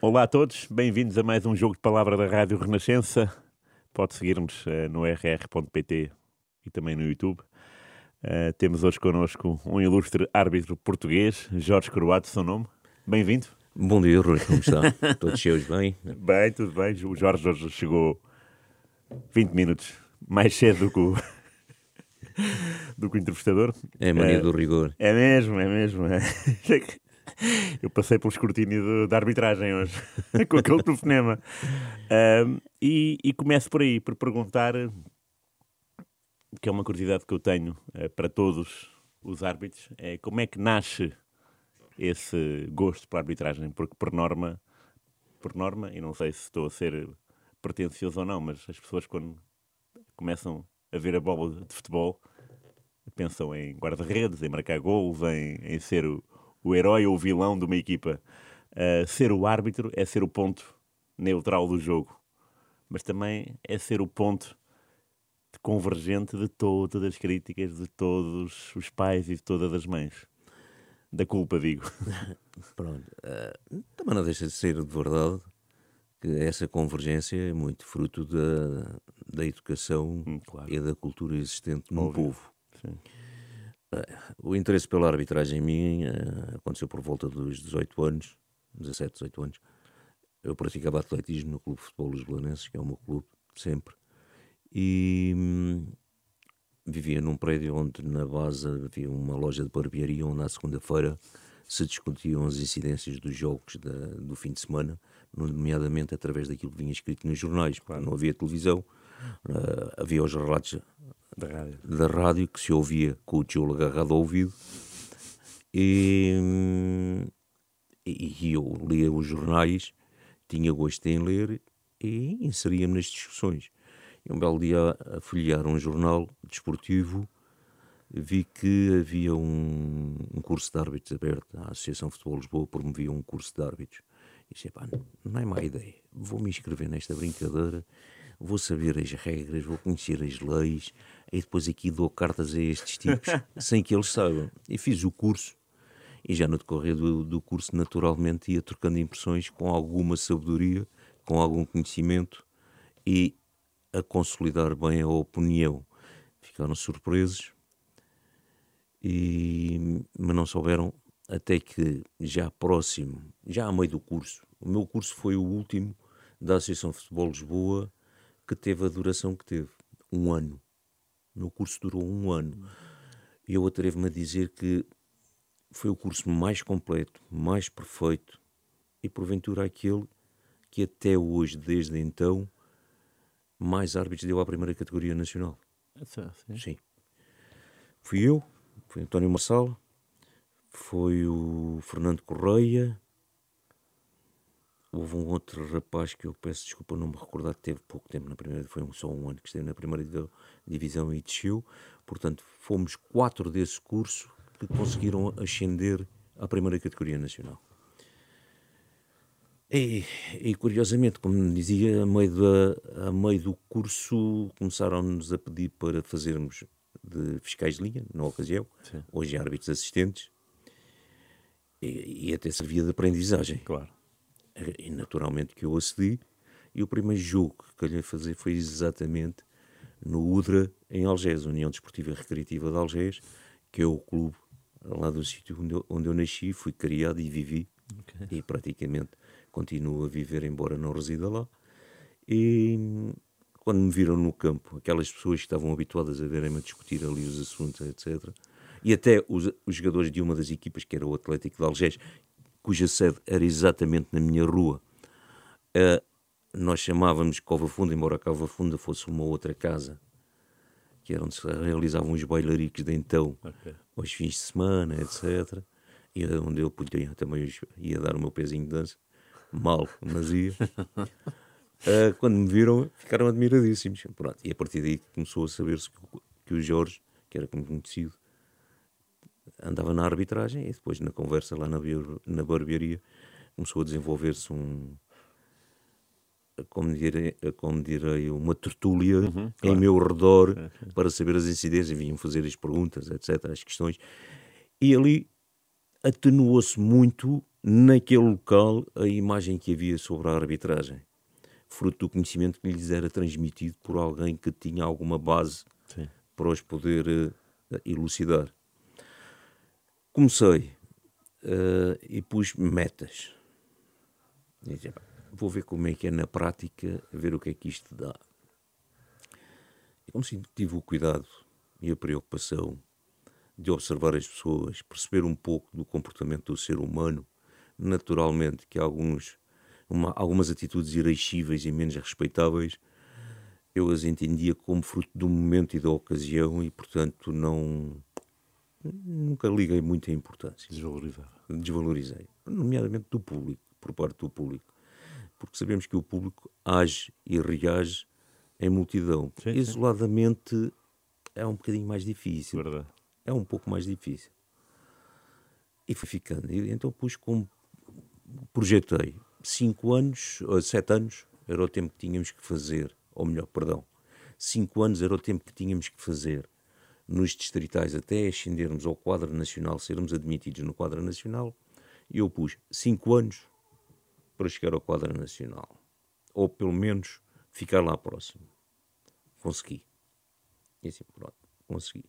olá a todos, bem-vindos a mais um jogo de palavra da Rádio Renascença. Pode seguir-nos uh, no rr.pt e também no YouTube. Uh, temos hoje connosco um ilustre árbitro português, Jorge Croato, seu nome. Bem-vindo. Bom dia, Rui, como está? Todos seus bem? Bem, tudo bem. O Jorge hoje chegou 20 minutos mais cedo do que o, do que o entrevistador. É mania uh, do rigor. É mesmo, é mesmo. Eu passei pelo escrutínio da arbitragem hoje, com aquele telefonema. Uh, e, e começo por aí, por perguntar, que é uma curiosidade que eu tenho uh, para todos os árbitros, é como é que nasce esse gosto pela arbitragem? Porque por norma, por norma, e não sei se estou a ser pretencioso ou não, mas as pessoas quando começam a ver a bola de futebol pensam em guarda-redes, em marcar gols, em, em ser o, o herói ou o vilão de uma equipa. Uh, ser o árbitro é ser o ponto neutral do jogo, mas também é ser o ponto convergente de todas as críticas de todos os pais e de todas as mães. Da culpa, digo. Pronto. Uh, também não deixa de ser de verdade que essa convergência é muito fruto da, da educação hum, claro. e da cultura existente no Óbvio. povo. Sim. O interesse pela arbitragem em mim uh, aconteceu por volta dos 18 anos, 17, 18 anos. Eu praticava atletismo no Clube de Futebol Lisboanenses, que é o meu clube, sempre. E hum, vivia num prédio onde na base havia uma loja de barbearia, onde à segunda-feira se discutiam as incidências dos jogos da, do fim de semana, nomeadamente através daquilo que vinha escrito nos jornais, porque não havia televisão, uh, havia os relatos da rádio. da rádio que se ouvia com o tijolo agarrado ao ouvido e, e eu lia os jornais, tinha gosto em ler e inseria-me nas discussões. E um belo dia, a folhear um jornal desportivo, vi que havia um, um, curso de árbitros aberto. A Associação de Futebol Lisboa promovia um curso de árbitros. E disse, pá, não é má ideia, vou me inscrever nesta brincadeira, vou saber as regras, vou conhecer as leis, e depois aqui dou cartas a estes tipos sem que eles saibam. E fiz o curso e já no decorrer do, do curso, naturalmente, ia trocando impressões com alguma sabedoria, com algum conhecimento e a consolidar bem a opinião. Ficaram surpresos, e, mas não souberam até que já próximo, já a meio do curso, o meu curso foi o último da Associação de Futebol Lisboa que teve a duração que teve, um ano. Meu curso durou um ano. E eu atrevo-me a dizer que foi o curso mais completo, mais perfeito e porventura aquele que até hoje, desde então, mais árbitros deu à primeira categoria nacional. sim. sim. Fui eu, foi António Marçal, foi o Fernando Correia, Houve um outro rapaz que eu peço desculpa não me recordar, teve pouco tempo na primeira, foi só um ano que esteve na primeira divisão e desceu. Portanto, fomos quatro desse curso que conseguiram ascender à primeira categoria nacional. E, e curiosamente, como dizia, a meio, da, a meio do curso começaram-nos a pedir para fazermos de fiscais de linha, na ocasião, Sim. hoje árbitros assistentes, e, e até servia de aprendizagem. Claro. E naturalmente que eu acedi. E o primeiro jogo que calhei fazer foi exatamente no UDRA, em Algés, União Desportiva Recreativa de Algés, que é o clube lá do sítio onde eu, onde eu nasci, fui criado e vivi. Okay. E praticamente continuo a viver, embora não resida lá. E quando me viram no campo, aquelas pessoas que estavam habituadas a verem-me a discutir ali os assuntos, etc. E até os, os, jogadores de uma das equipas, que era o Atlético de Algés, cuja sede era exatamente na minha rua. Uh, nós chamávamos Cova Funda, embora a Cova Funda fosse uma outra casa, que era onde se realizavam os bailaricos de então, okay. aos fins de semana, etc. E onde eu podia, também ia dar o meu pezinho de dança, mal, mas ia. uh, quando me viram, ficaram admiradíssimos. Pronto, e a partir daí começou a saber-se que, que o Jorge, que era como conhecido, andava na arbitragem e depois na conversa lá na, na barbearia começou a desenvolver-se um, como direi, como direi uma tertúlia uhum, claro. em meu redor é, para saber as incidências, vinham fazer as perguntas, etc., as questões. E ali atenuou-se muito naquele local a imagem que havia sobre a arbitragem, fruto do conhecimento que lhes era transmitido por alguém que tinha alguma base Sim. para os poder uh, elucidar. Comecei uh, e pus metas. Vou ver como é que é na prática, ver o que é que isto dá. E como sempre tive o cuidado e a preocupação de observar as pessoas, perceber um pouco do comportamento do ser humano, naturalmente que alguns, uma, algumas atitudes irascíveis e menos respeitáveis, eu as entendia como fruto do momento e da ocasião e, portanto, não nunca liguei muita importância. Desvalorizava. Desvalorizei, nomeadamente do público, por parte do público porque sabemos que o público age e reage em multidão. Sim, Isoladamente sim. é um bocadinho mais difícil. Verdade. É um pouco mais difícil. E fui ficando. E, então pus como. Projetei cinco anos, ou sete anos, era o tempo que tínhamos que fazer, ou melhor, perdão, cinco anos era o tempo que tínhamos que fazer nos distritais até ascendermos ao quadro nacional, sermos admitidos no quadro nacional, e eu pus cinco anos para chegar ao quadro nacional. Ou pelo menos ficar lá próximo. Consegui. E assim, pronto, consegui.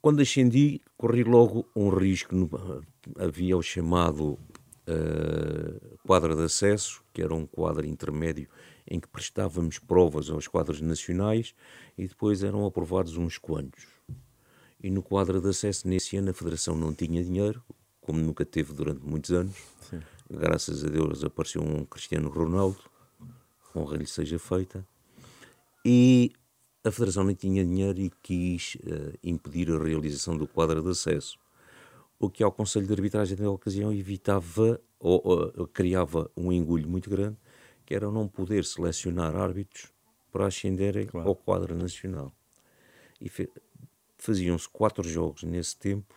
Quando ascendi, corri logo um risco. Havia o chamado uh, quadro de acesso, que era um quadro intermédio em que prestávamos provas aos quadros nacionais e depois eram aprovados uns quantos. E no quadro de acesso, nesse ano, a Federação não tinha dinheiro, como nunca teve durante muitos anos. Sim graças a Deus apareceu um Cristiano Ronaldo, honra lhe seja feita, e a Federação não tinha dinheiro e quis uh, impedir a realização do quadro de acesso, o que ao Conselho de Arbitragem da ocasião evitava ou, ou criava um engulho muito grande, que era não poder selecionar árbitros para ascenderem claro. ao quadro nacional. E faziam-se quatro jogos nesse tempo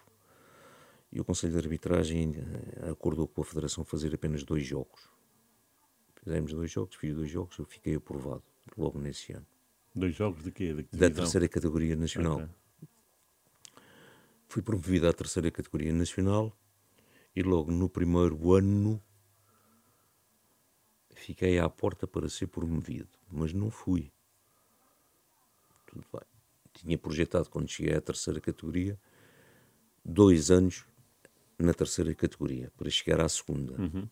e o Conselho de Arbitragem eh, acordou com a Federação fazer apenas dois jogos. Fizemos dois jogos, fiz dois jogos, eu fiquei aprovado logo nesse ano. Dois jogos de quê? De da terceira categoria nacional. Okay. Fui promovido à terceira categoria nacional e logo no primeiro ano fiquei à porta para ser promovido, mas não fui. Tudo bem. Tinha projetado quando cheguei à terceira categoria dois anos na terceira categoria para chegar à segunda. Uhum.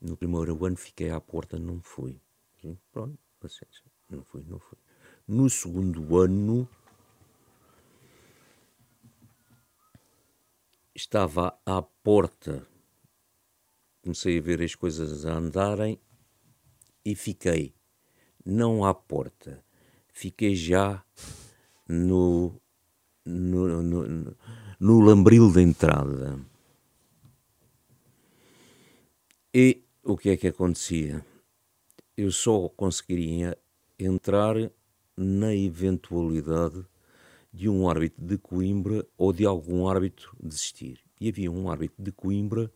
No primeiro ano fiquei à porta, não fui. Pronto, paciência. Não fui, não fui. No segundo ano estava à porta. Comecei a ver as coisas a andarem e fiquei não à porta, fiquei já no, no, no, no lambril da entrada. E o que é que acontecia? Eu só conseguiria entrar na eventualidade de um árbitro de Coimbra ou de algum árbitro desistir. E havia um árbitro de Coimbra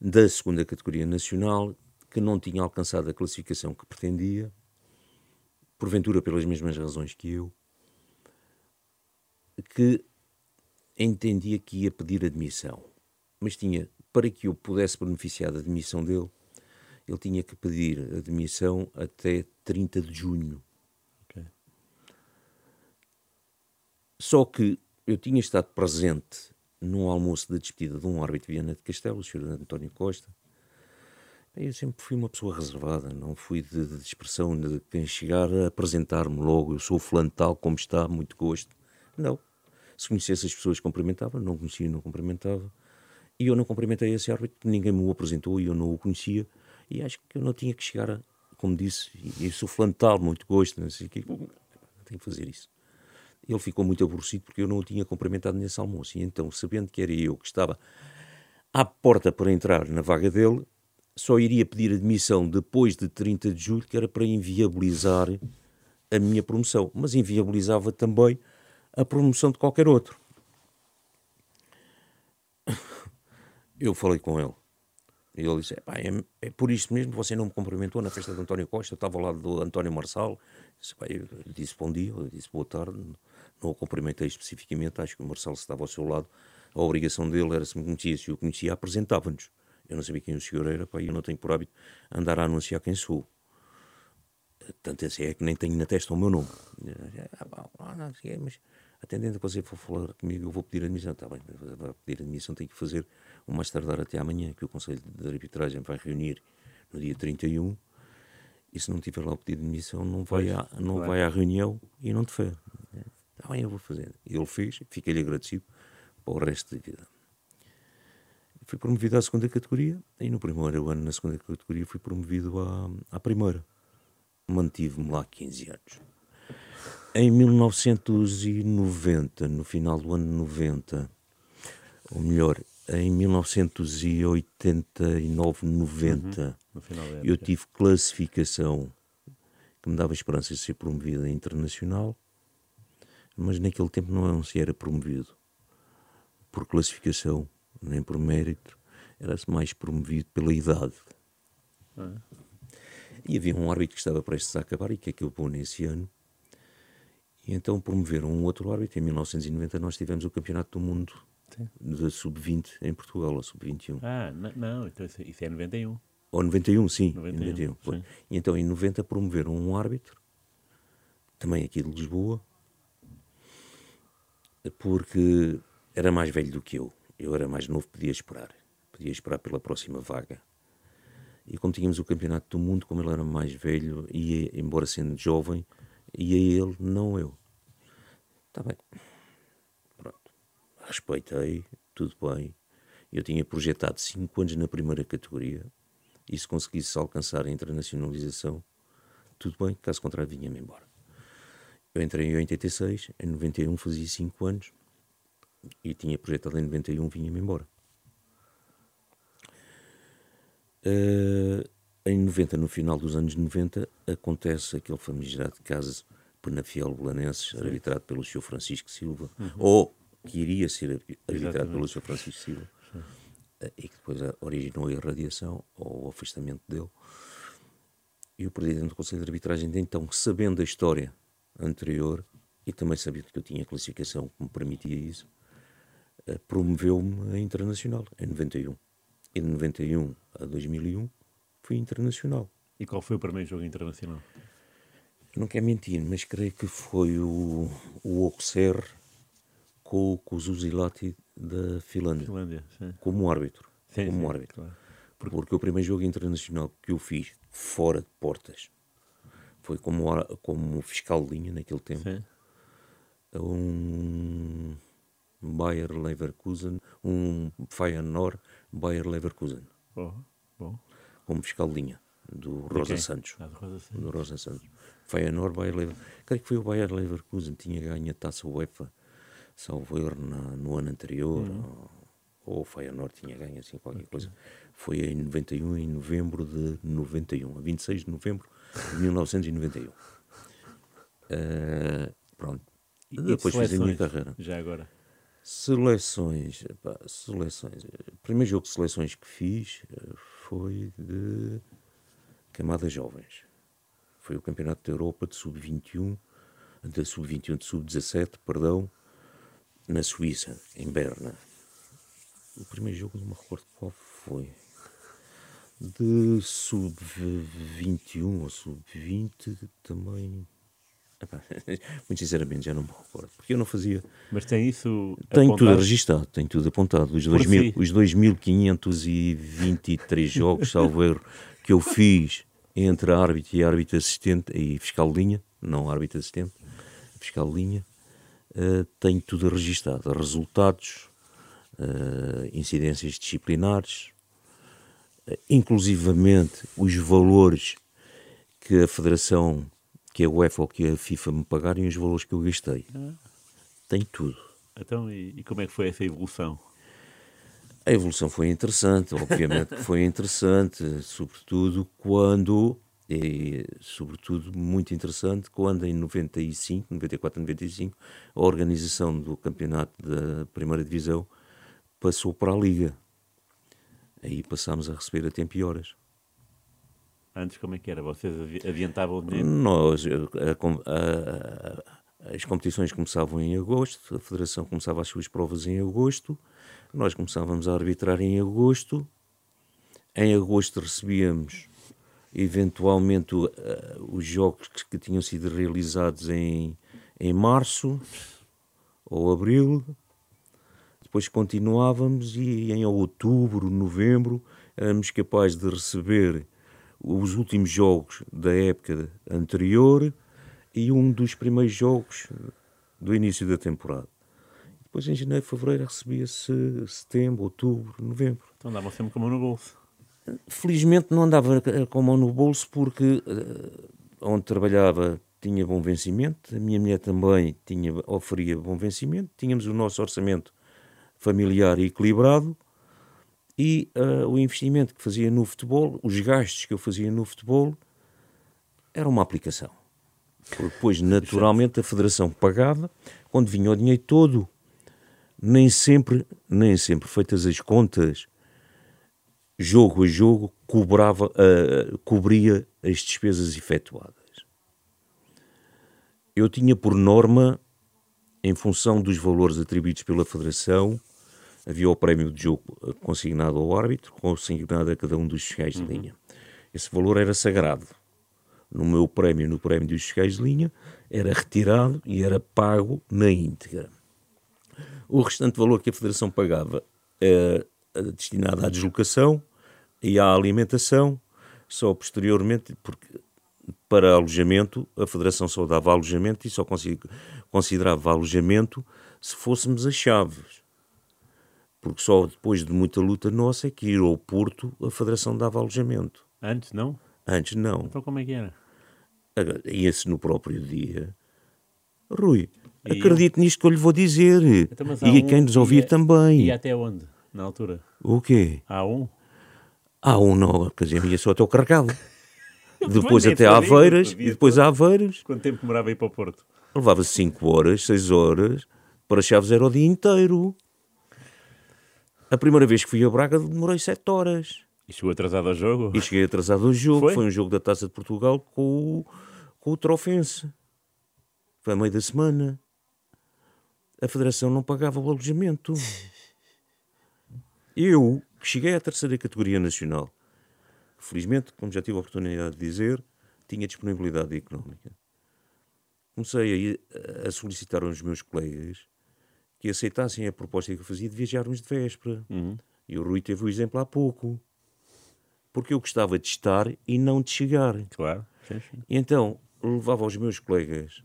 da segunda categoria nacional que não tinha alcançado a classificação que pretendia, porventura pelas mesmas razões que eu, que entendia que ia pedir admissão, mas tinha, para que eu pudesse beneficiar da admissão dele, ele tinha que pedir admissão até 30 de junho. Só que eu tinha estado presente num almoço de despedida de um árbitro de Viana de Castelo, o Sr. António Costa. Eu sempre fui uma pessoa reservada, não fui de, de expressão de quem chegar a apresentar-me logo, eu sou fulano tal, como está, muito gosto. Não, se conhecesse as pessoas, cumprimentava, não conhecia, não cumprimentava. E eu não cumprimentei esse árbitro, ninguém me o apresentou e eu não o conhecia. E acho que eu não tinha que chegar, a, como disse, e sou flantal, muito gosto, não sei o quê. Tenho que fazer isso. Ele ficou muito aborrecido porque eu não o tinha cumprimentado nesse almoço. E então, sabendo que era eu que estava à porta para entrar na vaga dele, só iria pedir admissão depois de 30 de julho, que era para inviabilizar a minha promoção, mas inviabilizava também a promoção de qualquer outro. Eu falei com ele. E ele disse: é, é, por isto mesmo que você não me cumprimentou na festa de António Costa, eu estava ao lado do António Marçal. Disse, eu disse bom dia, eu disse boa tarde, não o cumprimentei especificamente, acho que o Marçal estava ao seu lado. A obrigação dele era, se me conhecia, se eu conhecia, apresentava-nos. Eu não sabia quem o senhor era, pá, eu não tenho por hábito andar a anunciar quem sou. Tanto assim é que nem tenho na testa o meu nome. Ah, não, mas atendendo a você for falar comigo, eu vou pedir admissão. Está bem, vai pedir admissão, tem que fazer o mais tardar até amanhã, que o Conselho de Arbitragem vai reunir no dia 31. E se não tiver lá o pedido de admissão, não vai, à, não vai à reunião e não te fez. Está bem, eu vou fazer. E ele fez, fiquei-lhe agradecido para o resto da vida. Fui promovido à segunda categoria e no primeiro ano, na segunda categoria, fui promovido à, à primeira. Mantive-me lá 15 anos. Em 1990, no final do ano 90, ou melhor, em 1989, 90, uhum, eu tive classificação que me dava esperança de ser promovido a internacional, mas naquele tempo não se era promovido por classificação, nem por mérito, era-se mais promovido pela idade. Ah. E havia um árbitro que estava prestes a acabar e que acabou nesse ano, e então promoveram um outro árbitro. Em 1990 nós tivemos o Campeonato do Mundo da Sub-20 em Portugal, ou Sub-21. Ah, não, então isso é 91. Ou 91, sim. 91, 91 sim. E então em 90 promoveram um árbitro, também aqui de Lisboa, porque era mais velho do que eu. Eu era mais novo, podia esperar. Podia esperar pela próxima vaga. E como tínhamos o Campeonato do Mundo, como ele era mais velho, ia, embora sendo jovem, ia ele, não eu. Está bem. Pronto. Respeitei, tudo bem. Eu tinha projetado 5 anos na primeira categoria e se conseguisse alcançar a internacionalização, tudo bem, caso contrário, vinha-me embora. Eu entrei em 86, em 91 fazia 5 anos e tinha projetado em 91, vinha-me embora. Uh, em 90, no final dos anos 90, acontece aquele famigerado caso Penafiel Belanenses, arbitrado pelo Sr. Francisco Silva, uhum. ou que iria ser arbitrado Exatamente. pelo Sr. Francisco Silva, Sim. Eh, e que depois originou a irradiação ou o afastamento dele. E o Presidente do Conselho de Arbitragem, então, sabendo a história anterior e também sabendo que eu tinha classificação que me permitia isso, eh, promoveu-me a internacional em 91. E de 91 a 2001 fui internacional. E qual foi o primeiro jogo internacional? Não quero mentir, mas creio que foi o, o Auxerre com, com o Zuzilati da Finlândia, Finlândia como árbitro. Sim, como sim, árbitro. Claro. Porque... Porque... o primeiro jogo internacional que eu fiz fora de portas foi como, como fiscal de linha naquele tempo. Sim. Um Bayer Leverkusen, um Feyenoord Bayer Leverkusen. Oh, bom. Como fiscal de linha do Rosa Santos. Ah, do Rosa Santos. Do Rosa Santos. Feyenoord, Bayer Leverkusen. Creio que foi o Bayer Leverkusen tinha ganho a taça UEFA, salvo erro, no ano anterior. Uhum. Ou, ou o Feyenoord tinha ganho assim qualquer okay. coisa. Foi em 91, em novembro de 91, a 26 de novembro de 1991. uh, eh, pronto. E de depois fiz a minha carreira. Já agora. Seleções, pá, seleções. O primeiro jogo de seleções que fiz eh, foi de camadas jovens. Foi o Campeonato da Europa de Sub-21, de Sub-21, de Sub-17, perdão, na Suíça, em Berna. O primeiro jogo não me recordo qual foi. De Sub-21 ou Sub-20 também muito sinceramente já não me recordo, porque eu não fazia. Mas tem isso. Tenho tudo registado, tenho tudo apontado. Os, 2000, si. os 2.523 jogos, salvo erro, que eu fiz entre árbitro e árbitro assistente e fiscal de linha, não árbitro assistente, fiscal de linha, uh, tenho tudo registado. Resultados, uh, incidências disciplinares, inclusivamente os valores que a Federação que a UEFA ou que a FIFA me pagarem os valores que eu gastei. Ah. Tem tudo. Então, e, e, como é que foi essa evolução? A evolução foi interessante, obviamente que foi interessante, sobretudo quando, e sobretudo muito interessante, quando em 95, 94, 95, a organização do campeonato da primeira divisão passou para a Liga. Aí passámos a receber a tempo e horas. Antes como é que era? Vocês adiantavam o dinheiro? Nós, a, a, a, as competições começavam em agosto, a Federação começava as suas provas em agosto, nós começávamos a arbitrar em agosto, em agosto recebíamos eventualmente uh, os jogos que, que, tinham sido realizados em, em março ou abril, depois continuávamos e em outubro, novembro, éramos capazes de receber os últimos jogos da época anterior e um dos primeiros jogos do início da temporada. Depois em janeiro, fevereiro recebia-se setembro, outubro, novembro. Então andava sempre com a mão no bolso. Felizmente não andava com a mão no bolso porque uh, onde trabalhava tinha bom vencimento, a minha mulher também tinha, oferia bom vencimento, tínhamos o nosso orçamento familiar equilibrado e uh, o investimento que fazia no futebol, os gastos que eu fazia no futebol, era uma aplicação. Depois, naturalmente, a federação pagava, quando vinha o dinheiro todo, nem sempre, nem sempre feitas as contas, jogo a jogo, cobrava, uh, cobria as despesas efetuadas. Eu tinha por norma, em função dos valores atribuídos pela Federação, havia o prémio de jogo consignado ao árbitro, consignado a cada um dos fiscais de linha. Esse valor era sagrado. No meu prémio, no prémio dos fiscais de linha, era retirado e era pago na íntegra. O restante valor que a Federação pagava era destinado à deslocação e à alimentação, só posteriormente, porque para alojamento, a Federação só dava alojamento e só considerava alojamento se fôssemos as chaves porque só depois de muita luta nossa é que ir ao Porto a Federação dava alojamento. Antes não? Antes não. Então como é que era? Ia-se no próprio dia. Rui, e acredite nisto que eu lhe vou dizer. Então, e um, quem nos ouvir ia, também. E até onde, na altura? O quê? A1? A1 não, quer dizer, ia só até o carregado. depois até Aveiras, e depois a Aveiras. Quanto tempo demorava a ir para o Porto? Levava 5 horas, 6 horas. Para Chaves era o dia inteiro. A primeira vez que fui a Braga demorei 7 horas. E chegou atrasado ao jogo? E cheguei atrasado ao jogo. Foi, Foi um jogo da Taça de Portugal com o, com o Trofense. Foi a meio da semana. A Federação não pagava o alojamento. Eu, que cheguei à terceira categoria nacional, felizmente, como já tive a oportunidade de dizer, tinha disponibilidade económica. Comecei a, a solicitar aos meus colegas que aceitassem a proposta que eu fazia de viajarmos de véspera. Uhum. E o Rui teve o exemplo há pouco. Porque eu gostava de estar e não de chegar. Claro. Sim, sim. E então levava os meus colegas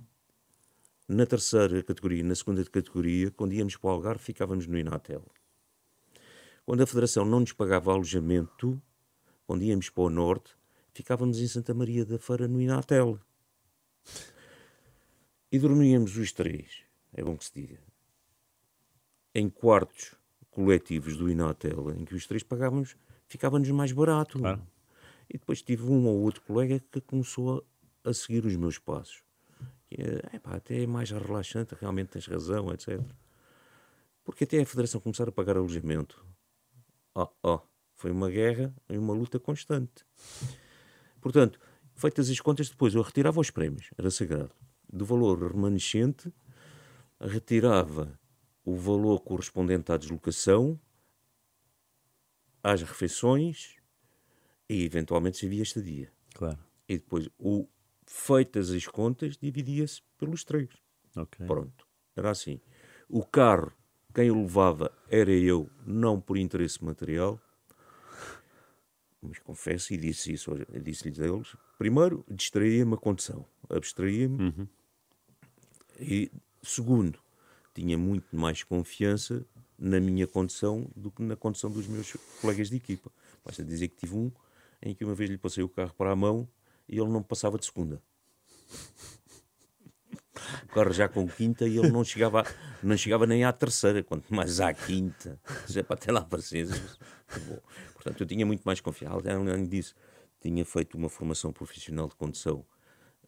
na terceira categoria, na segunda categoria, quando íamos para o Algarve, ficávamos no Inatel. Quando a Federação não nos pagava alojamento, quando íamos para o Norte, ficávamos em Santa Maria da Feira, no Inatel. E dormíamos os três, é bom que se diga em quartos coletivos do Inatel, em que os três pagávamos, ficava-nos mais barato. Claro. E depois tive um ou outro colega que começou a, a seguir os meus passos. É, pá, até é mais relaxante, realmente tens razão, etc. Porque até a Federação começar a pagar alojamento. Oh, oh, foi uma guerra e uma luta constante. Portanto, feitas as contas, depois eu retirava os prémios, era sagrado. Do valor remanescente, retirava o valor correspondente à deslocação, às refeições e eventualmente se havia estadia. Claro. E depois, o, feitas as contas, dividia-se pelos três. Okay. Pronto. Era assim. O carro, quem o levava era eu, não por interesse material. Mas confesso e disse isso, disse-lhes a eles. Primeiro, distraía-me a condição, abstraía-me. Uhum. E segundo, tinha muito mais confiança na minha condição do que na condição dos meus colegas de equipa. Basta dizer que tive um em que uma vez lhe passei o carro para a mão e ele não passava de segunda. carro já com quinta e ele não chegava, não chegava nem à terceira, quanto mais à quinta. Já para ter lá paciência. Portanto, eu tinha muito mais confiança. Além disso, tinha feito uma formação profissional de condução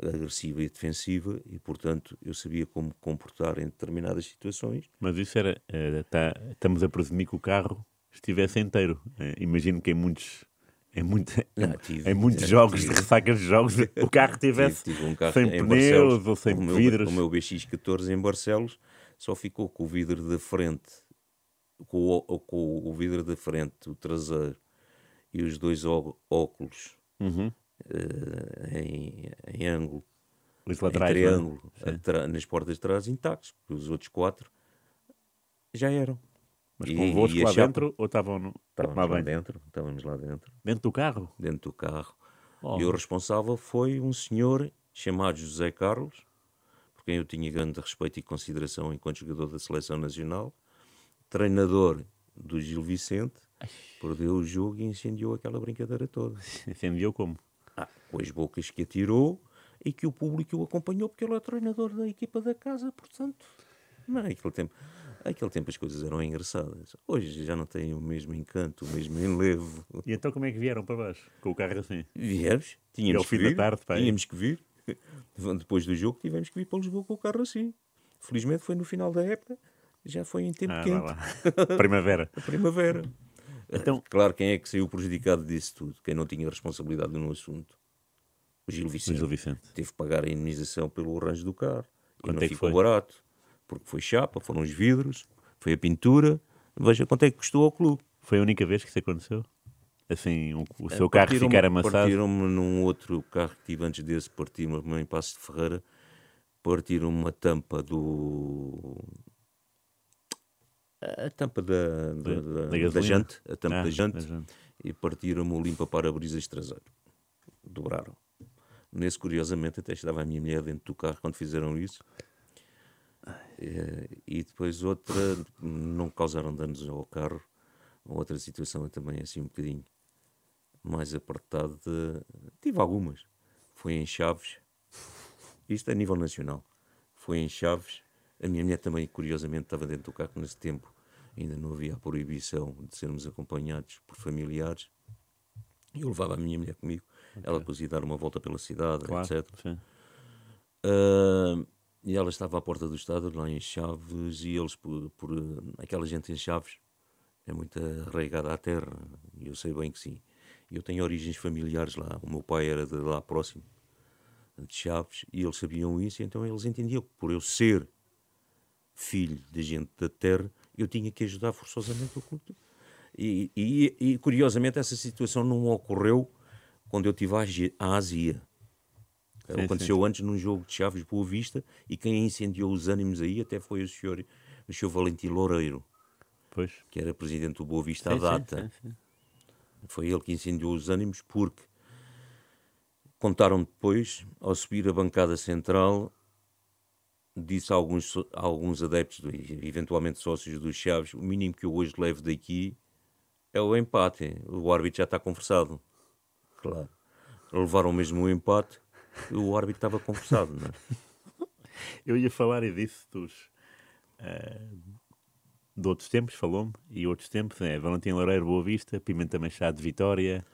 agressiva e defensiva e, portanto, eu sabia como comportar em determinadas situações. Mas isso era, era tá, estamos a presumir que o carro estivesse inteiro. É, imagino que em muitos em, muito, não, tive, em muitos jogos, tive, de ressacas de jogos, o carro tivesse tive, um carro sem pneus ou sem o vidros. Meu, o meu BX14 em Barcelos só ficou com o vidro da frente, com o, com o vidro da frente, o traseiro e os dois óculos uhum. Uh, em, em ângulo, os laterais, em é? triângulo, nas portas de trás intactos, porque os outros quatro já eram. Mas convosco e lá chapa... dentro ou estavam no... Estávamos lá dentro, estávamos lá dentro. Dentro do carro? Dentro do carro. Oh. E o responsável foi um senhor chamado José Carlos, por quem eu tinha grande respeito e consideração enquanto jogador da Seleção Nacional, treinador do Gil Vicente, perdeu o jogo e incendiou aquela brincadeira toda. Incendiou como? Ah, com as bocas que atirou e que o público o acompanhou porque ele é treinador da equipa da casa, portanto, não é tempo. Aquele tempo as coisas eram engraçadas. Hoje já não têm o mesmo encanto, o mesmo enlevo. E então como é que vieram para baixo? Com o carro assim? Viemos. Tínhamos que vir. Tarde, tínhamos que vir. Depois do jogo tivemos que vir para Lisboa com o carro assim. Felizmente foi no final da época. Já foi em tempo ah, quente. primavera. Primavera. Então... Claro, quem é que saiu prejudicado disso tudo? Quem não tinha responsabilidade no assunto? O Gil Vicente. Gil Vicente. Teve que pagar a indenização pelo arranjo do carro. Quanto e não é ficou foi? barato porque foi chapa, foram os vidros, foi a pintura. Veja quanto é que custou ao clube. Foi a única vez que isso aconteceu? Assim, um, o seu carro ficar amassado? Partiram-me num outro carro que tive antes desse, partiram-me em Passo de Ferreira, partiram uma tampa do. A tampa da, da, da, da, da jante, a tampa ah, da jante, e partiram-me o limpa-para-brisas traseiro. Dobraram. Nesse, curiosamente, até estava a minha mulher dentro do carro quando fizeram isso. Eh, e depois outra, não causaram danos ao carro. Outra situação é também assim um bocadinho mais apertada. Tive algumas. Foi em Chaves. Isto a nível nacional. Foi em Chaves. A minha mulher também, curiosamente, estava dentro do carro nesse tempo. Ainda não havia a proibição de sermos acompanhados por familiares. Eu levava a minha mulher comigo. Okay. Ela depois ia dar uma volta pela cidade, claro, etc. Uh, e ela estava à porta do Estado, lá em Chaves, e eles, por, por aquela gente em Chaves, é muito arraigada à terra, e eu sei bem que sim. Eu tenho origens familiares lá, o meu pai era de lá próximo, de Chaves, e eles sabiam isso, então eles entendiam que por eu ser filho de gente da terra, eu tinha que ajudar forçosamente o culto. E, e, e, curiosamente essa situação não ocorreu quando eu estive à Ásia. Sim, Aconteceu sim. antes num jogo de Chaves Boa Vista e quem incendiou os ânimos aí até foi o senhor, o senhor Valentim Loureiro, pois. que era presidente do Boa Vista sim, à data. Foi ele que incendiou os ânimos porque contaram depois, ao subir a bancada central, disse a alguns, a alguns adeptos, eventualmente sócios dos Chaves, o mínimo que eu hoje levo daqui é o empate. O árbitro já está conversado. Claro. Levaram mesmo o empate o árbitro estava conversado, não é? Eu ia falar e disse dos. Uh, de outros tempos, falou-me, e outros tempos, é Valentim Loureiro, Boa Vista, Pimenta Machado, Vitória.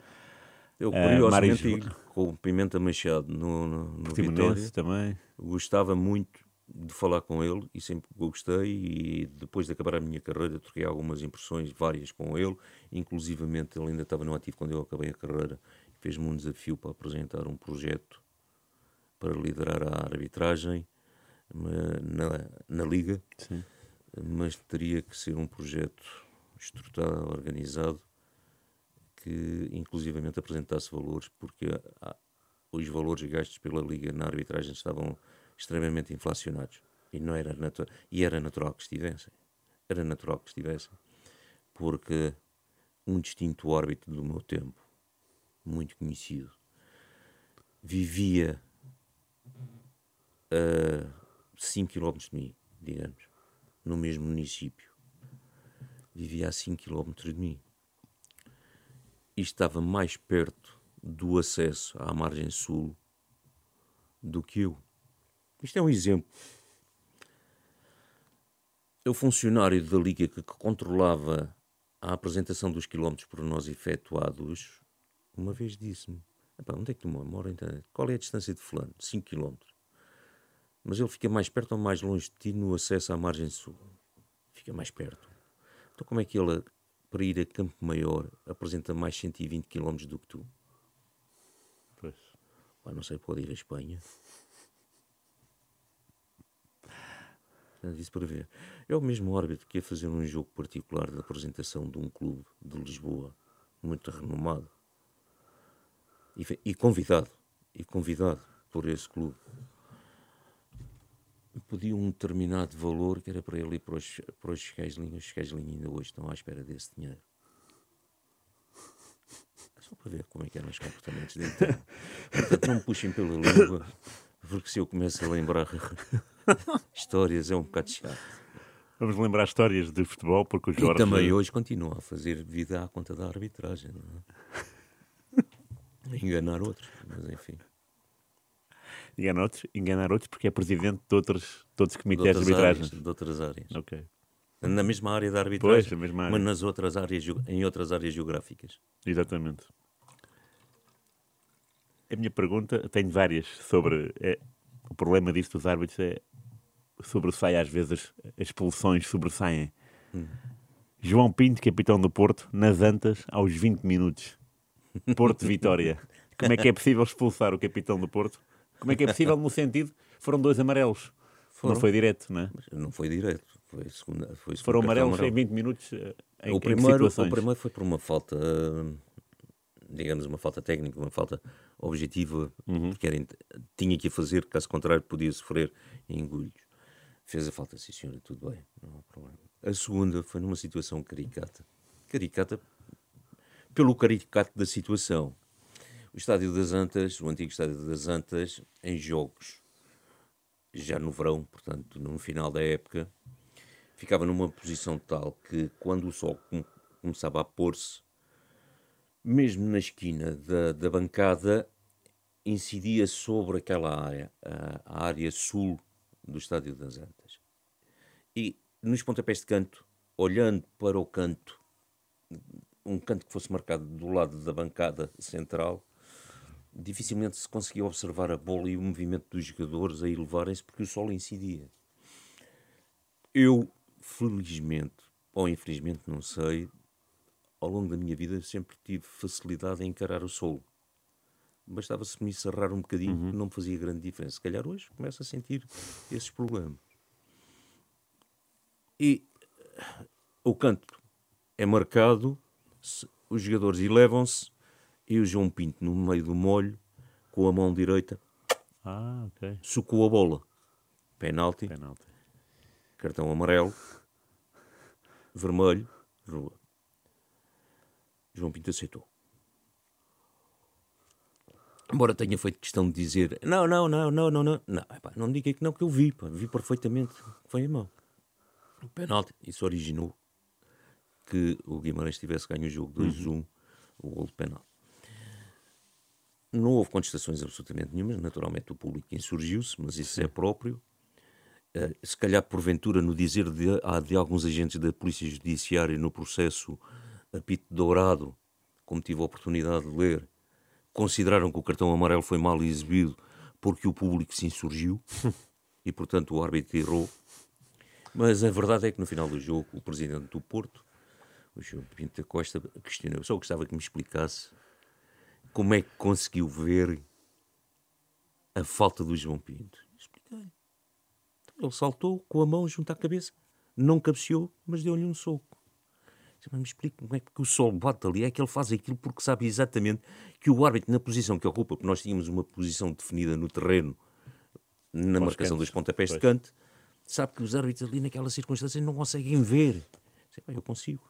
Eu, eh, curiosamente, uh, com o Pimenta Machado no, no, no Vitória, também. gostava muito de falar com ele e sempre gostei e depois de acabar a minha carreira troquei algumas impressões várias com ele, inclusivamente ele ainda estava no ativo quando eu acabei a carreira fez-me um desafio para apresentar um projeto para liderar a arbitragem na, na Liga, Sim. mas teria que ser um projeto estruturado, organizado, que inclusivamente apresentasse valores, porque os valores gastos pela Liga na arbitragem estavam extremamente inflacionados e não era natural, e era natural que estivessem. Era natural que estivessem, porque um distinto árbitro do meu tempo, muito conhecido, vivia a 5 km de mim, digamos, no mesmo município. Vivia a 5 km de mim. E estava mais perto do acesso à margem sul do que eu. Isto é um exemplo o funcionário da Liga que controlava a apresentação dos quilómetros por nós efetuados, uma vez disse-me: onde é que tu mora? Então, qual é a distância de Fulano? 5 quilómetros. Mas ele fica mais perto ou mais longe de ti no acesso à margem sul? Fica mais perto. Então, como é que ele, para ir a Campo Maior, apresenta mais 120 quilómetros do que tu? Pois. Pá, não sei, pode ir à Espanha. Disse para ver. É o mesmo árbitro que ia fazer um jogo particular de apresentação de um clube de Lisboa, muito renomado. E, e convidado. E convidado por esse clube. Pediu um determinado valor que era para ele ir para os, para os linha. Os ainda hoje estão à espera desse dinheiro. É só para ver como é que eram os comportamentos dele. Portanto, não me puxem pela língua, porque se eu começo a lembrar histórias é um bocado chato. Vamos lembrar histórias de futebol, porque o Jorge. E também hoje continua a fazer vida à conta da arbitragem, não é? Enganar outros, mas enfim. Enganar outros, enganar outros porque é presidente de outros, de outros comitês de, de arbitragem. Áreas, de outras áreas. Ok. Na mesma área da arbitragem, pois, área. mas nas outras áreas, em outras áreas geográficas. Exatamente. A minha pergunta, tenho várias sobre. É, o problema disto dos árbitros é sobressai às vezes, as expulsões sobressaem. Hum. João Pinto, capitão do Porto, nas Antas, aos 20 minutos. Porto Vitória. Como é que é possível expulsar o capitão do Porto? Como é que é possível no sentido? Foram dois amarelos. Foram. Não foi direto, não é? Não foi direto. Foi segunda, foi Foram amarelos amarelo. em 20 minutos. Eh, em, o, primeiro, o primeiro foi por uma falta, digamos, uma falta técnica, uma falta objetiva, uhum. porque era, tinha que fazer, caso contrário, podia sofrer engulhos. Fez a falta, sim senhora, tudo bem, não há problema. A segunda foi numa situação caricata. Caricata pelo caricato da situação. O Estádio das Antas, o antigo Estádio das Antas, em jogos, já no verão, portanto, no final da época, ficava numa posição tal que quando o sol começava a pôr-se, mesmo na esquina da, da bancada, incidia sobre aquela área, a, a área sul do Estádio das Antas. E nos pontapés de canto, olhando para o canto, um canto que fosse marcado do lado da bancada central, dificilmente se conseguia observar a bola e o movimento dos jogadores a elevarem-se porque o sol incidia. Eu, felizmente, ou infelizmente, não sei, ao longo da minha vida sempre tive facilidade em encarar o sol bastava-se me cerrar um bocadinho, uhum. não me fazia grande diferença. Se calhar hoje começo a sentir esses problemas. E o canto é marcado, os jogadores elevam-se e o João Pinto, no meio do molho, com a mão direita, ah, okay. socou a bola. Penalti, Penalti. cartão amarelo, vermelho, rua. João Pinto aceitou. Embora tenha feito questão de dizer não, não, não, não, não, não, não, epá, não diga que não, que eu vi, pá, vi perfeitamente que foi em mão. O penalti, isso originou que o Guimarães tivesse ganho o jogo 2-1, uhum. o gol de penalti. Não houve contestações absolutamente nenhumas, naturalmente o público insurgiu-se, mas isso é próprio. Uh, se calhar, porventura, no dizer de, de alguns agentes da Polícia Judiciária no processo Apito Dourado, como tive a oportunidade de ler, consideraram que o cartão amarelo foi mal exibido porque o público se insurgiu e, portanto, o árbitro errou. Mas a verdade é que no final do jogo, o presidente do Porto, o João Pinto da Costa, questionou. Só gostava que me explicasse como é que conseguiu ver a falta do João Pinto. Expliquei. Ele saltou com a mão junto à cabeça, não cabeceou, mas deu-lhe um soco. Mas me explique como é que o sol bate ali. É que ele faz aquilo porque sabe exatamente que o árbitro, na posição que ocupa, porque nós tínhamos uma posição definida no terreno, na Pós marcação dos pontapés pois. de canto, sabe que os árbitros ali naquela circunstância não conseguem ver. Eu consigo.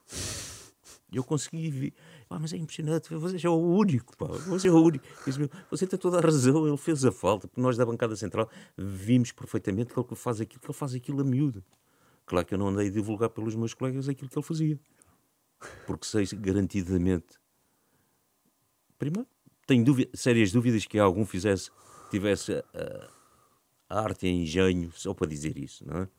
Eu consegui ver. Ah, mas é impressionante, você é o único, pá. Você é o único. Você tem toda a razão, ele fez a falta, porque nós da bancada central vimos perfeitamente que ele faz aquilo, que ele faz aquilo a miúdo. Claro que eu não andei a divulgar pelos meus colegas aquilo que ele fazia porque sei garantidamente. Primeiro, tenho dúvida, sérias dúvidas que algum fizesse, tivesse uh, a arte e engenho só para dizer isso, não é?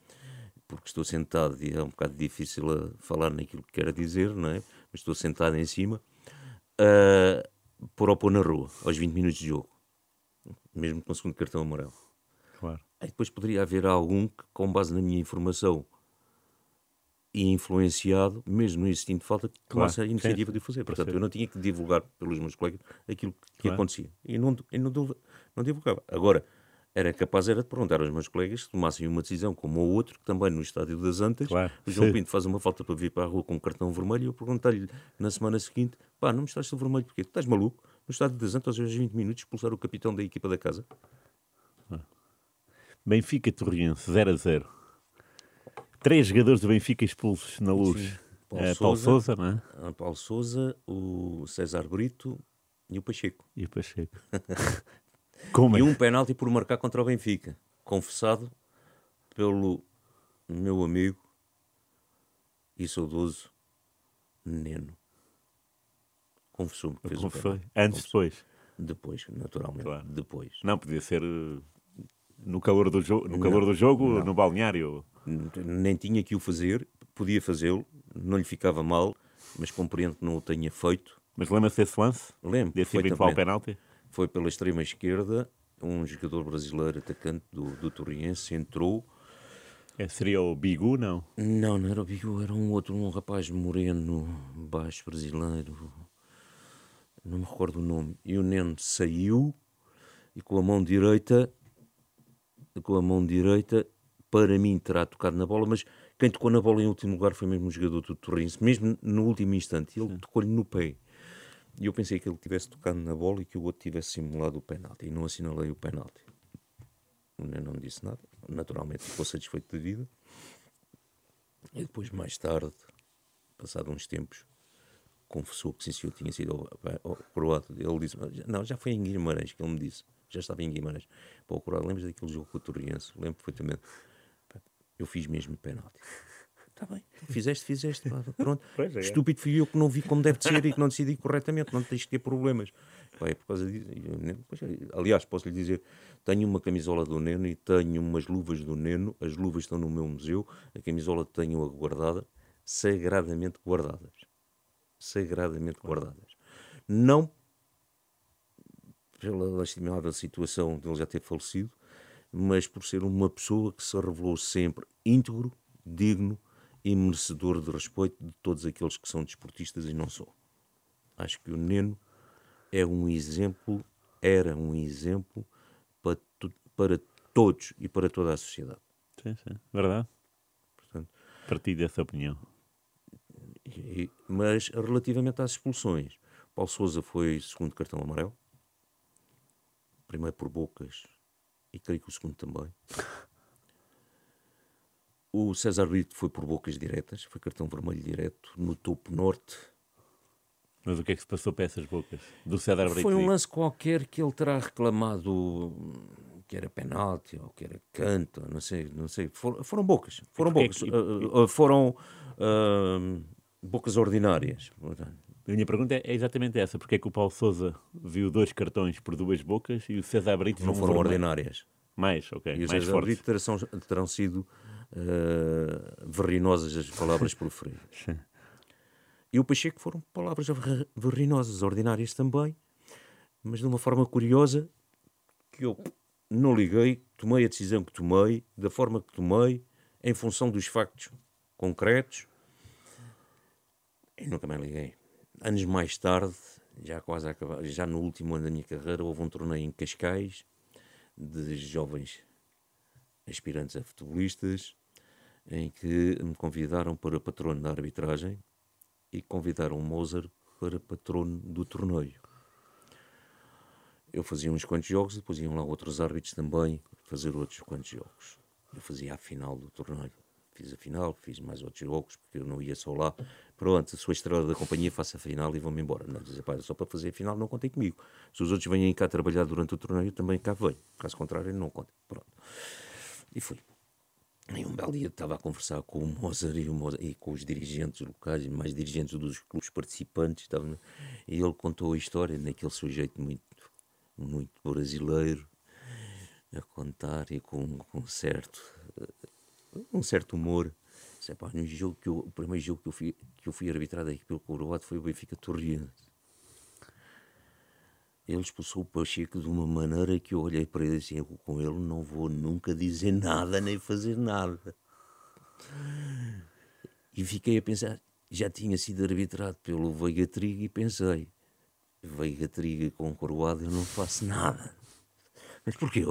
porque estou sentado e é um bocado difícil a falar naquilo que quero dizer, não é? Mas estou sentado em cima, uh, por opor na rua, aos 20 minutos de jogo, mesmo com o segundo cartão amarelo. Claro. Aí depois poderia haver algum que, com base na minha informação e influenciado, mesmo não existindo falta, que Claro, tomasse a iniciativa sim, de fazer. Portanto, eu não tinha que divulgar pelos meus colegas aquilo que, Claro. acontecia. E não, e não, não divulgava. Agora, era capaz era de perguntar aos meus colegas que tomassem uma decisão como o outro, que também no estádio das Antas, Claro, o João sim. Pinto faz uma falta para vir para a rua com um cartão vermelho e eu perguntei-lhe na semana seguinte, pá, não me estás o vermelho porque estás maluco? No estádio das Antas, aos 20 minutos, expulsar o capitão da equipa da casa. Benfica Torriense, 0 a 0. Três jogadores do Benfica expulsos na luz. Sim. Paulo Paulo Sousa. Sousa, não é? A Paulo Souza, o César Brito e o Pacheco. E o Pacheco. Como é? E um penalti por marcar contra o Benfica, confessado pelo meu amigo e saudoso Neno. Confessou-me que fez o. Antes, depois. Depois, naturalmente. Claro. Depois. Não, podia ser eh, no calor do, jo no calor do jogo, no balneário. Nem tinha que o fazer, podia fazê-lo, não lhe ficava mal, mas compreendo que não o tenha feito. Mas lembra-se desse lance? Lembro, Desse eventual penalti? Foi pela extrema esquerda, um jogador brasileiro atacante do, do Torriense entrou. É, seria o Bigu, não? Não, não era o Bigo, era um outro, um rapaz moreno, baixo brasileiro, não me recordo o nome. E o Neno saiu e com a mão direita, com a mão direita, para mim terá tocado na bola, mas quem tocou na bola em último lugar foi mesmo o jogador do Torrense, mesmo no último instante, ele tocou-lhe no pé. E eu pensei que ele tivesse tocado na bola e que o outro tivesse simulado o penalti, e não assinalei o penalti. O Neno não disse nada, naturalmente ficou satisfeito da vida. E depois, mais tarde, passado uns tempos, confessou que sim, senhor, tinha sido ao- ao croado. Ele disse, não, já foi em Guimarães que ele me disse. Já estava em Guimarães. Para o croado, lembras daquele jogo com o Torriense? Lembro perfeitamente. Eu fiz mesmo penalti. Está bem, fizeste, fizeste. Pronto. É. Estúpido fui eu que não vi como deve de ser e que não decidi corretamente. Não tens de ter problemas. Pá, é por causa disso. pois, aliás, posso lhe dizer: tenho uma camisola do Neno e tenho umas luvas do Neno. As luvas estão no meu museu. A camisola tenho-a guardada, sagradamente guardadas. Sagradamente guardadas. Não pela lastimável situação de ele já ter falecido, mas por ser uma pessoa que se revelou sempre íntegro, digno e merecedor de respeito de todos aqueles que são desportistas e não só. Acho que o Neno é um exemplo, era um exemplo para, tu- para todos e para toda a sociedade. Sim, sim. Verdade. Portanto, Partilho dessa opinião. E- mas relativamente às expulsões, Paulo Souza foi segundo cartão amarelo, primeiro por Bocas e creio que o segundo também. O César Brito foi por Bocas diretas, foi cartão vermelho direto no topo norte. Mas o que é que se passou para essas bocas? Do César Brito? Foi um lance qualquer que ele terá reclamado que era penalti ou que era canto, não sei, não sei. For- foram bocas, foram porque é bocas, que- ah, ah, foram ah, bocas ordinárias. portanto. A minha pergunta é exatamente essa. Porque é que o Paulo Souza viu dois cartões por duas bocas e o César Brito Não foram ordinárias. Mais, ok. E os mais César. Brito terão, terão sido ah, verrinosas as palavras proferidas. E o Pacheco foram palavras ver- verrinosas, ordinárias também, mas de uma forma curiosa que eu não liguei, tomei a decisão que tomei, da forma que tomei, em função dos factos concretos, e nunca mais liguei. Anos mais tarde, já quase acabar, já no último ano da minha carreira, houve um torneio em Cascais de jovens aspirantes a futebolistas, em que me convidaram para patrono da arbitragem e convidaram o Mozart para patrono do torneio. Eu fazia uns quantos jogos, depois iam lá outros árbitros também fazer outros quantos jogos. Eu fazia a final do torneio. Fiz a final, fiz mais outros jogos, porque eu não ia só lá. Pronto, a sua estrela da companhia faça a final e vão-me embora. Não dizer, pá, só para fazer a final não contem comigo. Se os outros vêm cá trabalhar durante o torneio, também cá venho. Caso contrário, não contem. Pronto. E fui. E um belo dia estava a conversar com o Mozart e, o Mozart- e com os dirigentes locais, mais dirigentes dos clubes participantes, estava, e ele contou a história naquele seu jeito muito, muito brasileiro, a contar e com, com certo eh, um certo humor. Sei, pá, no jogo que eu, o primeiro jogo que eu fui, que eu fui arbitrado aqui pelo Coroado foi o Benfica Torriense. Ele expulsou o Pacheco de uma maneira que eu olhei para ele assim: com ele não vou nunca dizer nada nem fazer nada. E fiquei a pensar: já tinha sido arbitrado pelo Veiga Triga e pensei: Veiga Triga com Coroado eu não faço nada. Mas porquê?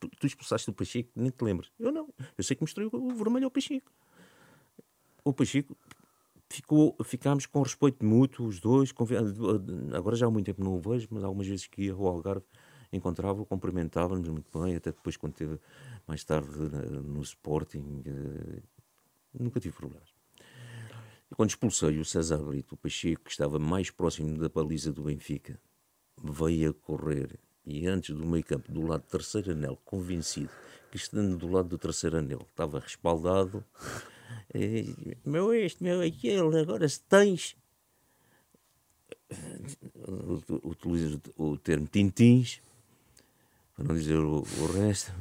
Tu, tu expulsaste o Pacheco, nem te lembras. Eu não. Eu sei que mostrei o vermelho ao Pacheco. O Pacheco ficou, ficámos com respeito mútuo, os dois. Agora já há muito tempo não o vejo, mas algumas vezes que ia ao Algarve encontrava-o, cumprimentava-nos muito bem, até depois quando teve mais tarde no Sporting, eh, nunca tive problemas. E quando expulsei o César Brito, o Pacheco, que estava mais próximo da baliza do Benfica, veio a correr e antes do meio campo, do lado do terceiro anel, convencido que estando do lado do terceiro anel estava respaldado, meu este, meu aquele, agora se tens. Utilizo o termo tintins, para não dizer o, o resto.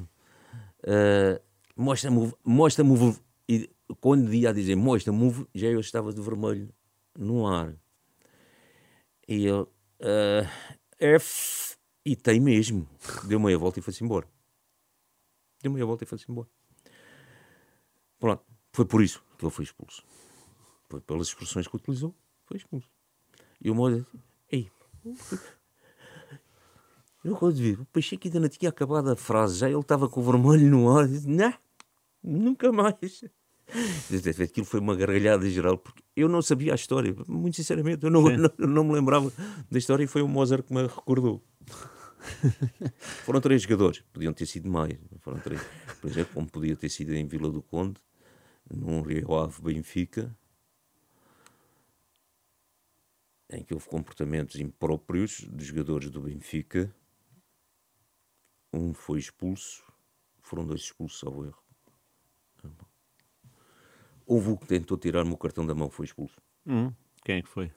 Uh, mostra-me, mostra-me, e quando ia a dizer mostra-me, já eu estava de vermelho no ar. E ele, uh, F, e tem mesmo. Deu meia volta e foi-se embora. Deu meia volta e foi-se embora. Pronto. Foi por isso que ele foi expulso. Foi pelas expressões que utilizou, foi expulso. E o Moura disse, ei, eu quando vi, o Pacheco ainda não tinha acabado a frase, já ele estava com o vermelho no ar, disse, não, nunca mais. Aquilo foi uma gargalhada geral, porque eu não sabia a história, muito sinceramente, eu não, não, não, me lembrava da história e foi o Mozart que me recordou. foram três jogadores, podiam ter sido mais, foram três. Por exemplo, como podia ter sido em Vila do Conde, num Rio Ave Benfica, em que houve comportamentos impróprios de jogadores do Benfica. Um foi expulso, foram dois expulsos ao erro. Houve o que tentou tirar-me o cartão da mão, foi expulso. Hum, quem é que foi?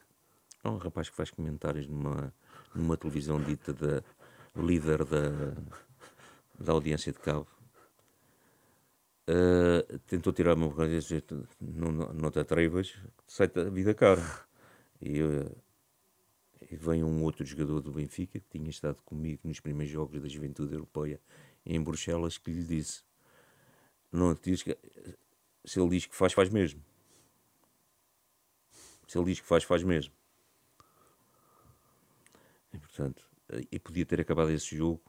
É um rapaz que faz comentários numa, numa televisão dita da líder da, da audiência de cabo. Uh, tentou tirar-me uma coisa não, não te atrevas, sai da vida cara. E, uh, e vem um outro jogador do Benfica que tinha estado comigo nos primeiros jogos da Juventude Europeia em Bruxelas que lhe disse: não, diz que, se ele diz que faz, faz mesmo. Se ele diz que faz, faz mesmo. E portanto, e podia ter acabado esse jogo,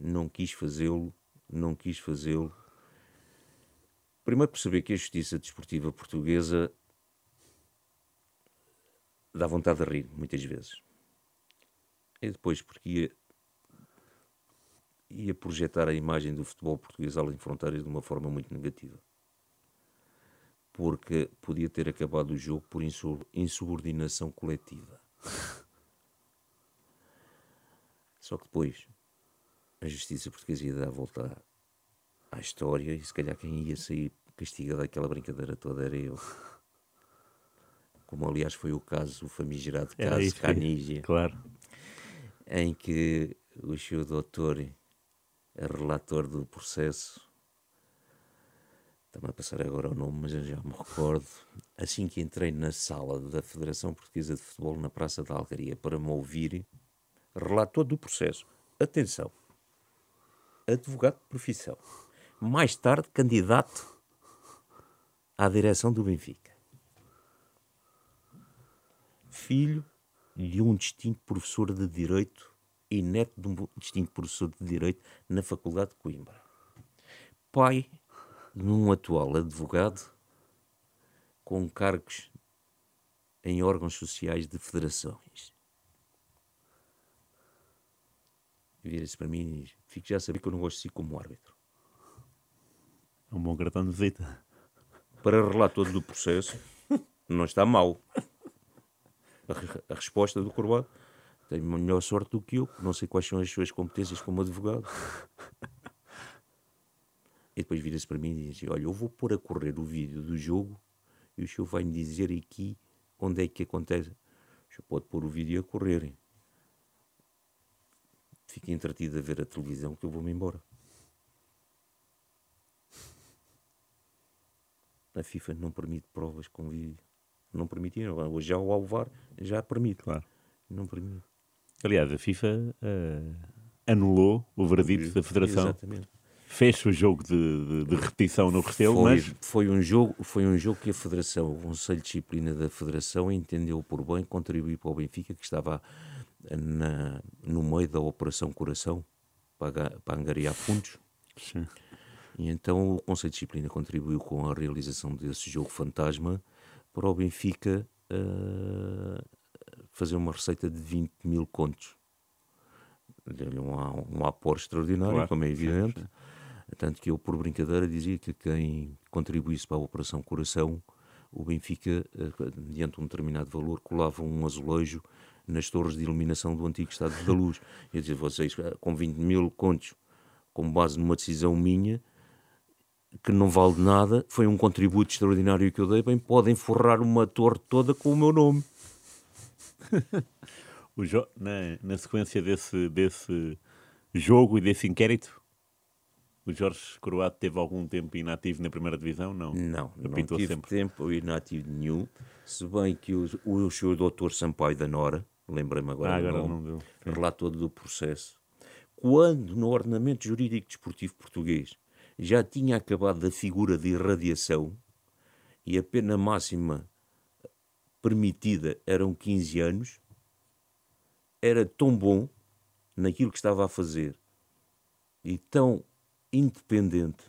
não quis fazê-lo, não quis fazê-lo Primeiro perceber que a justiça desportiva portuguesa dá vontade de rir, muitas vezes. E depois porque ia, ia projetar a imagem do futebol português além fronteiras de uma forma muito negativa. Porque podia ter acabado o jogo por insubordinação coletiva. Só que depois a justiça portuguesa ia dar a volta à história e se calhar quem ia sair castigado daquela brincadeira toda era eu. Como aliás foi o caso, o famigerado caso Canígia. Claro. Em que o seu doutor, relator do processo, está-me a passar agora o nome, mas eu já me recordo, assim que entrei na sala da Federação Portuguesa de Futebol na Praça da Algaria para me ouvir, relator do processo. Atenção, advogado de profissão mais tarde candidato à direção do Benfica. Filho de um distinto professor de Direito e neto de um distinto professor de Direito na Faculdade de Coimbra. Pai de um atual advogado com cargos em órgãos sociais de federações. Vira-se para mim e diz: Fico já a saber que eu não gosto de si como árbitro. É um bom cartão de visita. Para relator do processo, não está mal. A, a resposta do Corbado tem melhor sorte do que eu. Não sei quais são as suas competências como advogado. E depois vira-se para mim e diz: Olha, eu vou pôr a correr o vídeo do jogo e o senhor vai-me dizer aqui onde é que acontece. O senhor pode pôr o vídeo a correr. Fique entretido a ver a televisão que eu vou-me embora. A FIFA não permite provas com vídeo. Não permitia. Hoje já o Alvar já permite. Claro. Não permite. Aliás, a FIFA uh, anulou o veredito da Federação. Exatamente. Fez o jogo de, de, de, repetição no Restelo, foi, mas... Foi um, jogo, foi um jogo que a Federação, o Conselho de Disciplina da Federação, entendeu por bem contribuir para o Benfica, que estava na, no meio da Operação Coração, para, para angariar fundos. Sim. E então o Conselho de Disciplina contribuiu com a realização desse jogo fantasma para o Benfica uh, fazer uma receita de 20 mil contos. Deu-lhe um, um aporte extraordinário, claro. como é evidente. Sim, sim. Tanto que eu, por brincadeira, dizia que quem contribuísse para a Operação Coração, o Benfica, uh, diante de um determinado valor, colava um azulejo nas torres de iluminação do antigo Estado da Luz. Eu dizia, vocês, com 20 mil contos, com base numa decisão minha, que não vale nada, foi um contributo extraordinário que eu dei, bem, podem forrar uma torre toda com o meu nome. o na, na sequência desse, desse jogo e desse inquérito, o Jorge Croato teve algum tempo inativo na primeira divisão? Não, não, não tive sempre. tempo inativo nenhum, se bem que o, o senhor doutor Sampaio da Nora, lembrei-me agora, ah, agora não deu. relator do processo, quando no ordenamento jurídico desportivo português já tinha acabado a figura de irradiação e a pena máxima permitida eram 15 anos, era tão bom naquilo que estava a fazer e tão independente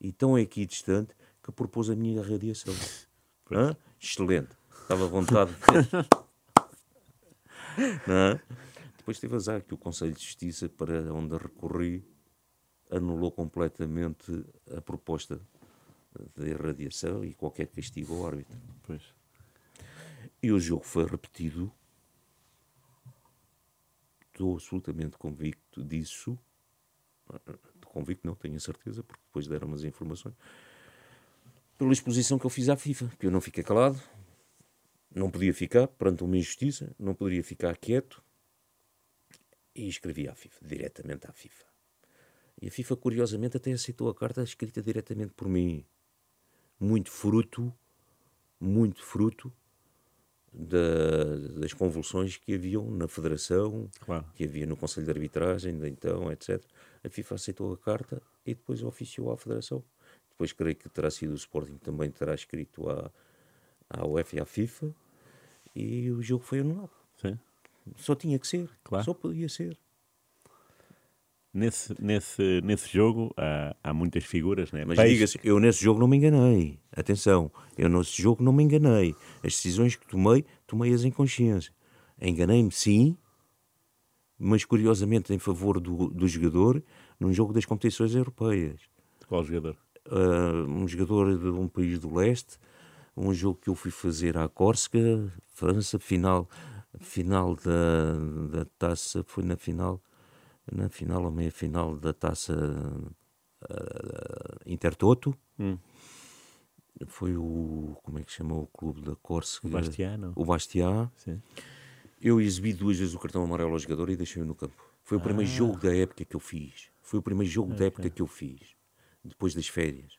e tão equidistante que propôs a minha irradiação. Hã? Excelente. Estava à vontade. Não? Depois teve azar que o Conselho de Justiça, para onde recorri, anulou completamente a proposta de irradiação e qualquer castigo ao árbitro. Pois. E o jogo foi repetido. Estou absolutamente convicto disso. Convicto não, tenho a certeza, porque depois deram as informações. Pela exposição que eu fiz à FIFA, que eu não fiquei calado, não podia ficar perante uma injustiça, não poderia ficar quieto, e escrevi à FIFA, diretamente à FIFA. E a FIFA, curiosamente, até aceitou a carta escrita diretamente por mim. Muito fruto, muito fruto da, das convulsões que haviam na Federação, claro. que havia no Conselho de Arbitragem, de então, etc. A FIFA aceitou a carta e depois oficiou à Federação. Depois creio que terá sido o Sporting que também terá escrito à, à UEFA e à FIFA e o jogo foi anulado. Sim. Só tinha que ser, claro. só podia ser. Nesse, nesse, nesse jogo há, há muitas figuras, né? Mas diga-se, eu nesse jogo não me enganei. Atenção, eu nesse jogo não me enganei. As decisões que tomei, tomei-as em consciência. Enganei-me, sim, mas curiosamente em favor do, do jogador num jogo das competições europeias. Qual jogador? Uh, um jogador de um país do leste, um jogo que eu fui fazer à Córsega, França, final, final da, da taça, foi na final na final ou meia final da taça uh, Intertoto. Hum. Foi o. Como é que chamou o clube da Córcega? O Bastiano. O Bastiá. Sim. Eu exibi duas vezes o cartão amarelo ao jogador e deixei-o no campo. Foi o primeiro ah. jogo da época que eu fiz. Foi o primeiro jogo okay. da época que eu fiz. Depois das férias.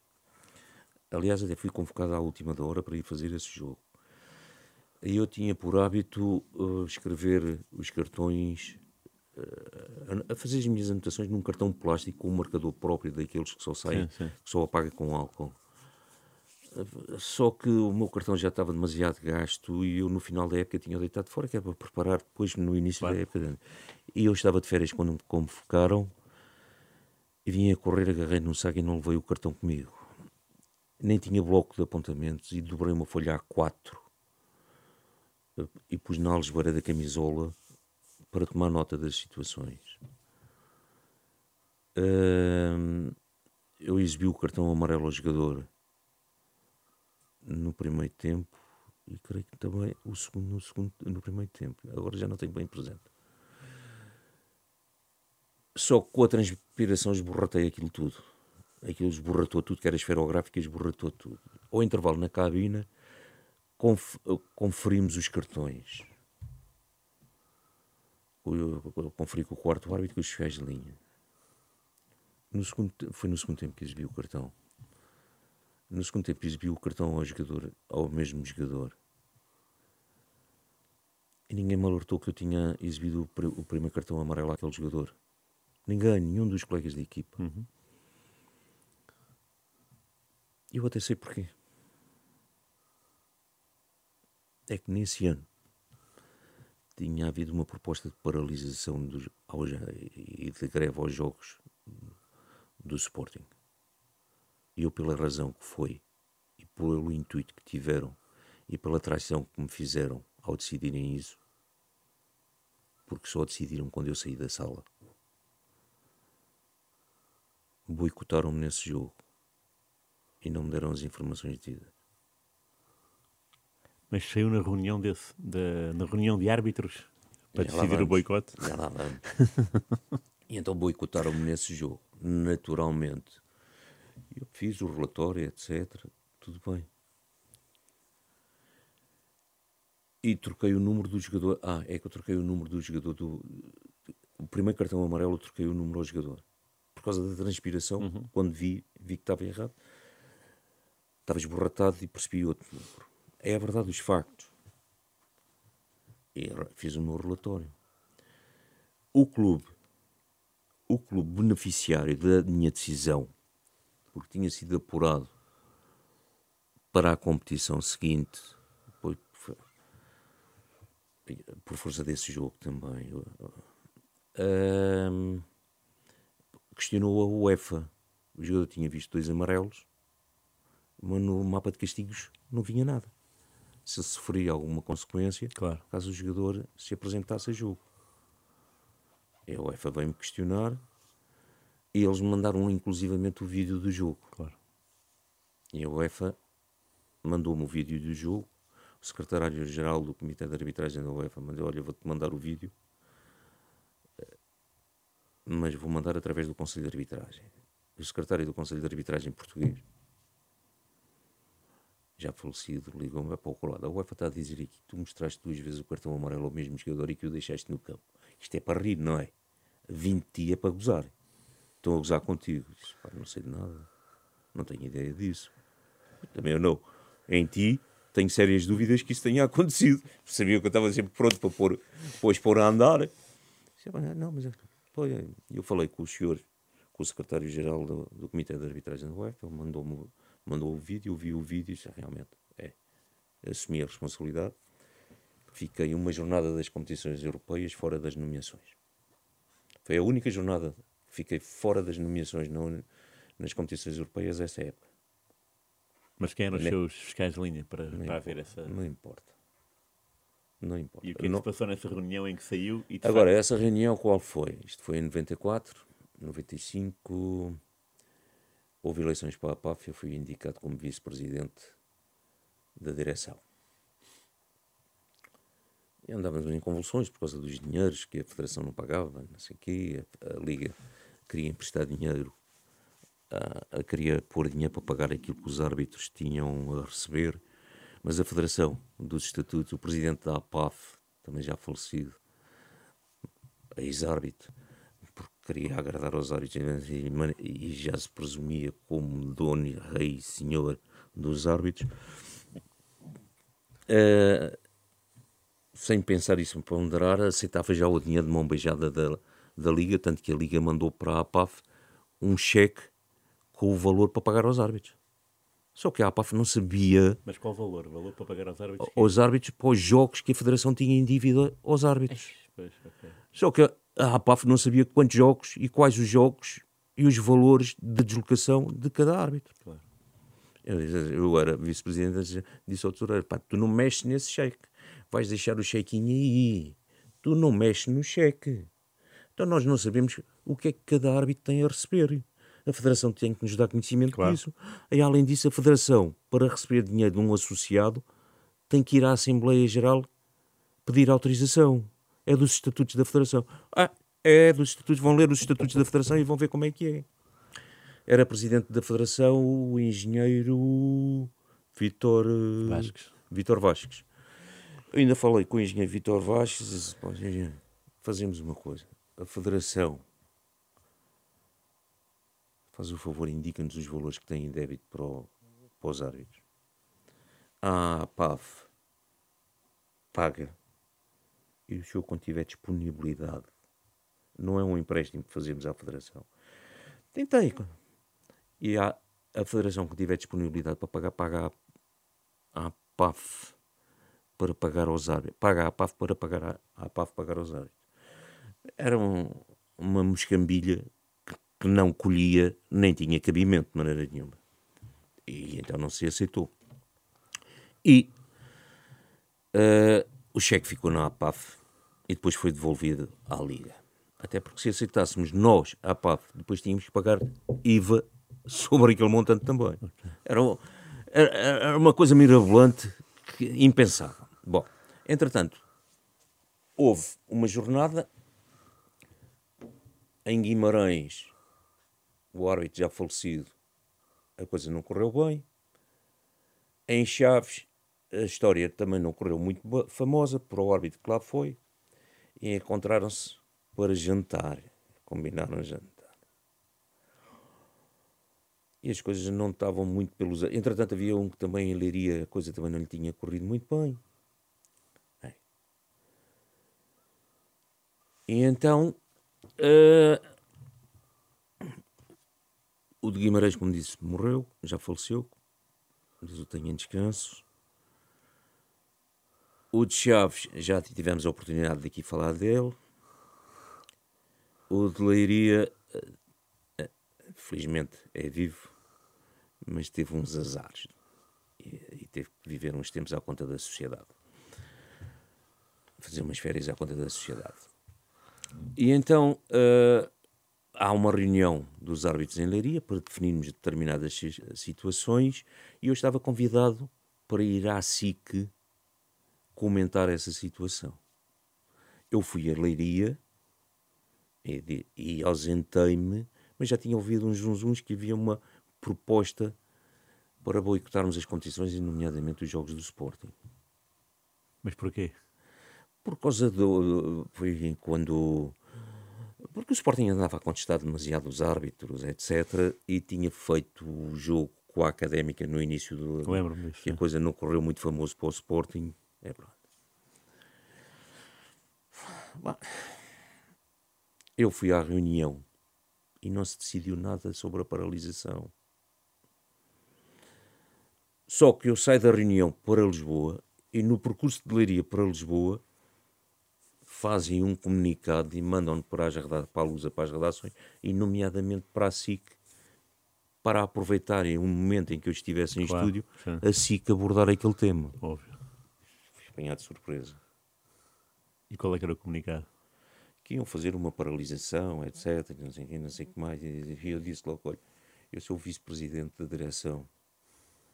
Aliás, até fui convocado à última da hora para ir fazer esse jogo. E eu tinha por hábito uh, escrever os cartões a fazer as minhas anotações num cartão plástico com um marcador próprio daqueles que só saem, sim, sim. que só apaga com álcool. Só que o meu cartão já estava demasiado gasto e eu no final da época tinha deitado fora, que era para preparar depois no início claro. da época. E eu estava de férias quando me convocaram e vim a correr, agarrei num saco e não levei o cartão comigo. Nem tinha bloco de apontamentos e dobrei uma folha A4 e pus na algebeira da camisola para tomar nota das situações. Uh, eu exibi o cartão amarelo ao jogador no primeiro tempo e creio que também o segundo, no, segundo, no primeiro tempo. Agora já não tenho bem presente. Só que com a transpiração esborratei aquilo tudo. Aquilo esborratou tudo, que era esferográfica, esborratou tudo. Ao intervalo na cabina, conf conferimos os cartões eu conferi com o quarto árbitro com os fiscais de linha. No segundo, foi no segundo tempo que exibi o cartão. No segundo tempo exibiu o cartão ao jogador, ao mesmo jogador. E ninguém me alertou que eu tinha exibido o, primeiro cartão amarelo àquele jogador. Ninguém, nenhum dos colegas da equipa. Uhum. Eu até sei porquê. É que nesse ano tinha havido uma proposta de paralisação dos, aos, e de greve aos jogos do Sporting. E eu, pela razão que foi, e pelo intuito que tiveram, e pela traição que me fizeram ao decidirem isso, porque só decidiram quando eu saí da sala, boicotaram-me nesse jogo e não me deram as informações devidas. Mas saiu na reunião desse, da, na reunião de árbitros para já decidir o boicote? Já lá vamos. e então boicotaram-me nesse jogo, naturalmente. Eu fiz o relatório, etc. Tudo bem. E troquei o número do jogador. Ah, é que eu troquei o número do jogador do. O primeiro cartão amarelo eu troquei o número ao jogador. Por causa da transpiração, uhum. quando vi, vi que estava errado. Estava esborratado e percebi outro número. É a verdade dos factos. E fiz o meu relatório. O clube, o clube beneficiário da minha decisão, porque tinha sido apurado para a competição seguinte, por, força desse jogo também, questionou a UEFA. O jogador tinha visto dois amarelos, mas no mapa de castigos não vinha nada se sofria alguma consequência claro. caso o jogador se apresentasse a jogo. A UEFA veio-me questionar e eles me mandaram inclusivamente o vídeo do jogo. Claro. E a UEFA mandou-me o vídeo do jogo. O secretário-geral do Comitê de Arbitragem da UEFA mandou: Olha, vou-te mandar o vídeo, mas vou mandar através do Conselho de Arbitragem. O secretário do Conselho de Arbitragem português já falecido, ligou-me para o colado. A UEFA está a dizer aqui tu mostraste duas vezes o cartão amarelo ao mesmo jogador e que o deixaste no campo. Isto é para rir, não é? 20 dias para gozar. Estão a gozar contigo. Disse, não sei de nada. Não tenho ideia disso. Também eu não. Em ti, tenho sérias dúvidas que isso tenha acontecido. Sabia que eu estava sempre pronto para pôr, depois pôr a andar. Não, mas eu falei com o senhor, com o secretário-geral do, do Comitê de Arbitragem da UEFA, ele mandou-me mandou o vídeo, eu vi o vídeo e disse, realmente, é, assumi a responsabilidade. Fiquei uma jornada das competições europeias fora das nomeações. Foi a única jornada que fiquei fora das nomeações não, nas competições europeias essa época. Mas quem eram os seus fiscais de linha para, para haver essa... Não importa. Não importa. E o que, é que se passou nessa reunião em que saiu? Agora, facto... essa reunião qual foi? Isto foi em 94, 95 houve eleições para a PAF e eu fui indicado como vice-presidente da direção. E andávamos em convulsões por causa dos dinheiros que a Federação não pagava, não sei o quê. A, a, Liga queria emprestar dinheiro, a, a, queria pôr dinheiro para pagar aquilo que os árbitros tinham a receber, mas a Federação dos Estatutos, o presidente da APAF, também já falecido, ex-árbitro, queria agradar aos árbitros e, já se presumia como dono, rei, senhor dos árbitros. Uh, sem pensar isso ponderar, aceitava já o dinheiro de mão beijada da, da Liga, tanto que a Liga mandou para a APAF um cheque com o valor para pagar aos árbitros. Só que a APAF não sabia. Mas qual valor? O valor para pagar aos árbitros? Aos árbitros para os jogos que a Federação tinha em dívida aos árbitros. Pois, okay. Só que a APAF não sabia quantos jogos e quais os jogos e os valores de deslocação de cada árbitro. Claro. Eu, eu era vice-presidente, disse ao tesoureiro: pá, tu não mexes nesse cheque, vais deixar o chequinho aí, tu não mexes no cheque. Então nós não sabemos o que é que cada árbitro tem a receber. A Federação tem que nos dar conhecimento claro. disso. E além disso, a Federação, para receber dinheiro de um associado, tem que ir à Assembleia Geral pedir autorização é dos estatutos da Federação. Ah, é dos estatutos, vão ler os estatutos da Federação e vão ver como é que é. Era presidente da Federação o engenheiro Vitor eh, Vasques. Vitor Vasques. Eu ainda falei com o engenheiro Vitor Vasques e disse, fazemos uma coisa. A Federação faz o favor, indica-nos os valores que tem em débito para o, para os árbitros. A PAF paga e o senhor, quando tiver disponibilidade, não é um empréstimo que fazemos à Federação. Tentei. E a, a Federação que tiver disponibilidade para pagar, paga a, a PAF para pagar aos árbitros. Paga a PAF para pagar a, a PAF pagar aos árbitros. Era um, uma moscambilha que, que não colhia, nem tinha cabimento de maneira nenhuma. E então não se aceitou. E uh, o cheque ficou na APAF e depois foi devolvido à Liga. Até porque se aceitássemos nós a APAF, depois tínhamos que pagar IVA sobre aquele montante também. Era, era, era uma coisa mirabolante, que, impensável. Bom, entretanto, houve uma jornada em Guimarães, o árbitro já falecido, a coisa não correu bem. Em Chaves, a história também não correu muito famosa para o árbitro que lá foi. E encontraram-se para jantar. Combinaram jantar. E as coisas não estavam muito pelos. Entretanto, havia um que também em Leiria, a coisa também não lhe tinha corrido muito bem. E então. Uh... O de Guimarães, como disse, morreu, já faleceu. Deus o tenha em descanso. O de Chaves, já tivemos a oportunidade de aqui falar dele. O de Leiria, eh, eh, felizmente é vivo, mas teve uns azares e, teve que viver uns tempos à conta da sociedade. Fazer umas férias à conta da sociedade. E então uh, há uma reunião dos árbitros em Leiria para definirmos determinadas situações e eu estava convidado para ir à SIC comentar essa situação. Eu fui a Leiria e, e ausentei-me, mas já tinha ouvido uns zunzuns que havia uma proposta para boicotarmos as competições, e nomeadamente os jogos do Sporting. Mas porquê? Por causa do. Foi quando. Porque o Sporting andava a contestar demasiado os árbitros, etc. E tinha feito o jogo com a académica no início do. Lembro-me. Que a coisa não correu muito famoso para o Sporting. É pronto. Eu fui à reunião e não se decidiu nada sobre a paralisação. Só que eu saio da reunião para Lisboa e no percurso de Leiria para Lisboa fazem um comunicado e mandam-no para, as, para a Lusa, para as redações, e nomeadamente para a SIC, para aproveitarem um momento em que eu estivesse em claro, estúdio, sim. a SIC abordar aquele tema. Óbvio. De surpresa. E qual é que era o comunicado? Que iam fazer uma paralisação, etc. Não sei, não sei o que mais. E eu disse logo: olha, eu sou o vice-presidente da direção.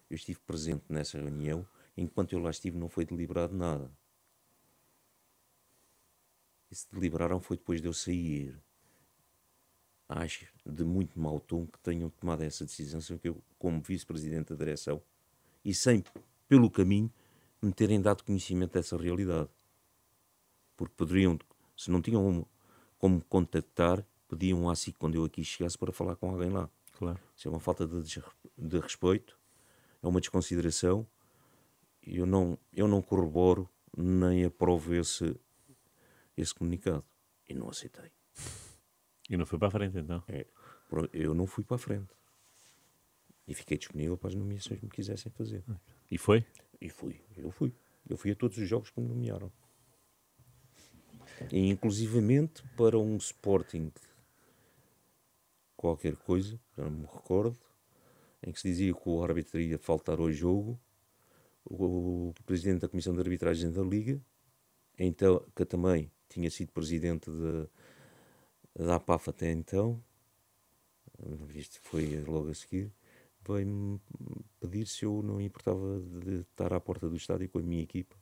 Eu estive presente nessa reunião. Enquanto eu lá estive, não foi deliberado nada. E se deliberaram foi depois de eu sair. Acho de muito mau tom que tenham tomado essa decisão, sem que eu, como vice-presidente da direção, e sem, pelo caminho, me terem dado conhecimento dessa realidade porque poderiam, se não tinham como contactar, pediam SIC quando eu aqui chegasse para falar com alguém lá. Claro. Isso é uma falta de, de respeito, é uma desconsideração. Eu não, eu não corroboro nem aprovo esse, esse comunicado. E não aceitei. E não foi para a frente então? É, eu não fui para a frente. E fiquei disponível para as nomeações que me quisessem fazer. E foi? E fui. Eu fui. Eu fui a todos os jogos que me nomearam. E inclusivamente para um Sporting qualquer coisa, não me recordo, em que se dizia que o árbitro ia faltar ao jogo, o, o presidente da Comissão de Arbitragem da Liga, então, que também tinha sido presidente de, da APAF até então, isto foi logo a seguir, veio-me pedir se eu não importava de estar à porta do estádio com a minha equipa,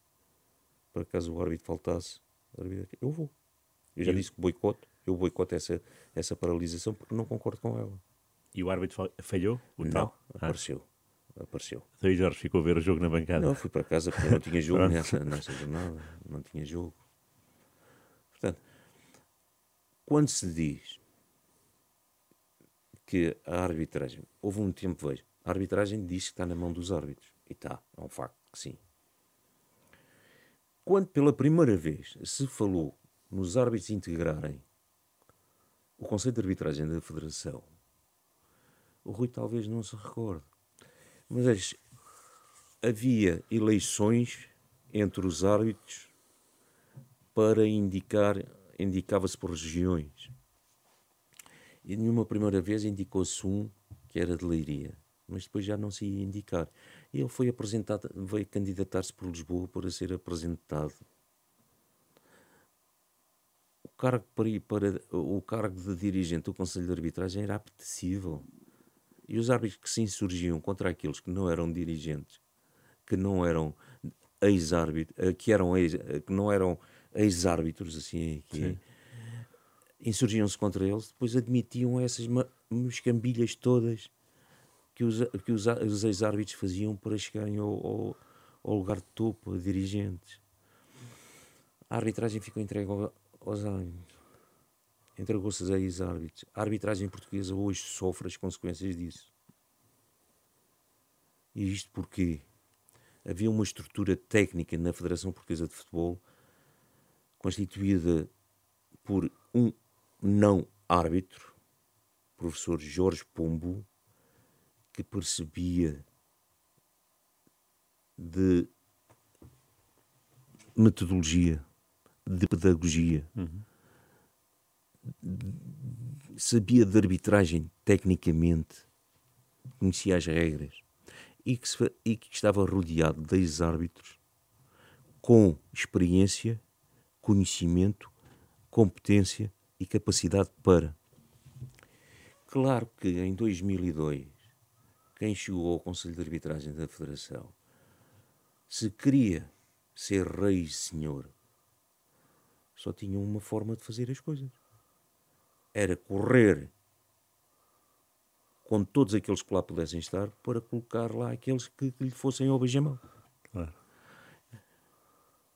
para caso o árbitro faltasse, eu vou. Eu já e... disse que boicoto, eu boicoto essa, essa paralisação porque não concordo com ela. E o árbitro falhou? O não, tal? apareceu. Ah. Apareceu. Então o Jorge ficou a ver o jogo na bancada? Não, fui para casa porque não tinha jogo nessa, nessa jornada. Não tinha jogo. Portanto, quando se diz que a arbitragem, houve um tempo, vejo, a arbitragem diz que está na mão dos árbitros. E está, é um facto que sim. Quando pela primeira vez se falou nos árbitros integrarem o Conselho de Arbitragem da Federação, o Rui talvez não se recorde, mas havia eleições entre os árbitros para indicar, indicava-se por regiões. E numa primeira vez indicou-se um que era de Leiria, mas depois já não se ia indicar. E ele foi apresentado, veio candidatar-se por Lisboa para ser apresentado. O cargo, para, para, o cargo de dirigente do Conselho de Arbitragem era apetecível. E os árbitros que se insurgiam contra aqueles que não eram dirigentes, que não eram ex-árbitros, eh, que, eram ex, eh, que não eram ex-árbitros, assim, que insurgiam-se contra eles, depois admitiam essas escambilhas todas que os, que os, os ex-árbitros faziam para chegarem ao, ao, ao, lugar de topo, a dirigentes. A arbitragem ficou entregue aos árbitros. Entregou-se aos ex-árbitros. A arbitragem portuguesa hoje sofre as consequências disso. E isto porque havia uma estrutura técnica na Federação Portuguesa de Futebol constituída por um não árbitro, professor Jorge Pombo, que percebia de metodologia, de pedagogia, uhum. sabia de arbitragem tecnicamente, conhecia as regras e que, se, e que estava rodeado de ex-árbitros com experiência, conhecimento, competência e capacidade para. Claro que em 2002, quem chegou ao Conselho de Arbitragem da Federação, se queria ser rei e senhor, só tinha uma forma de fazer as coisas. Era correr com todos aqueles que lá pudessem estar para colocar lá aqueles que, que lhe fossem ao beijamão. Claro.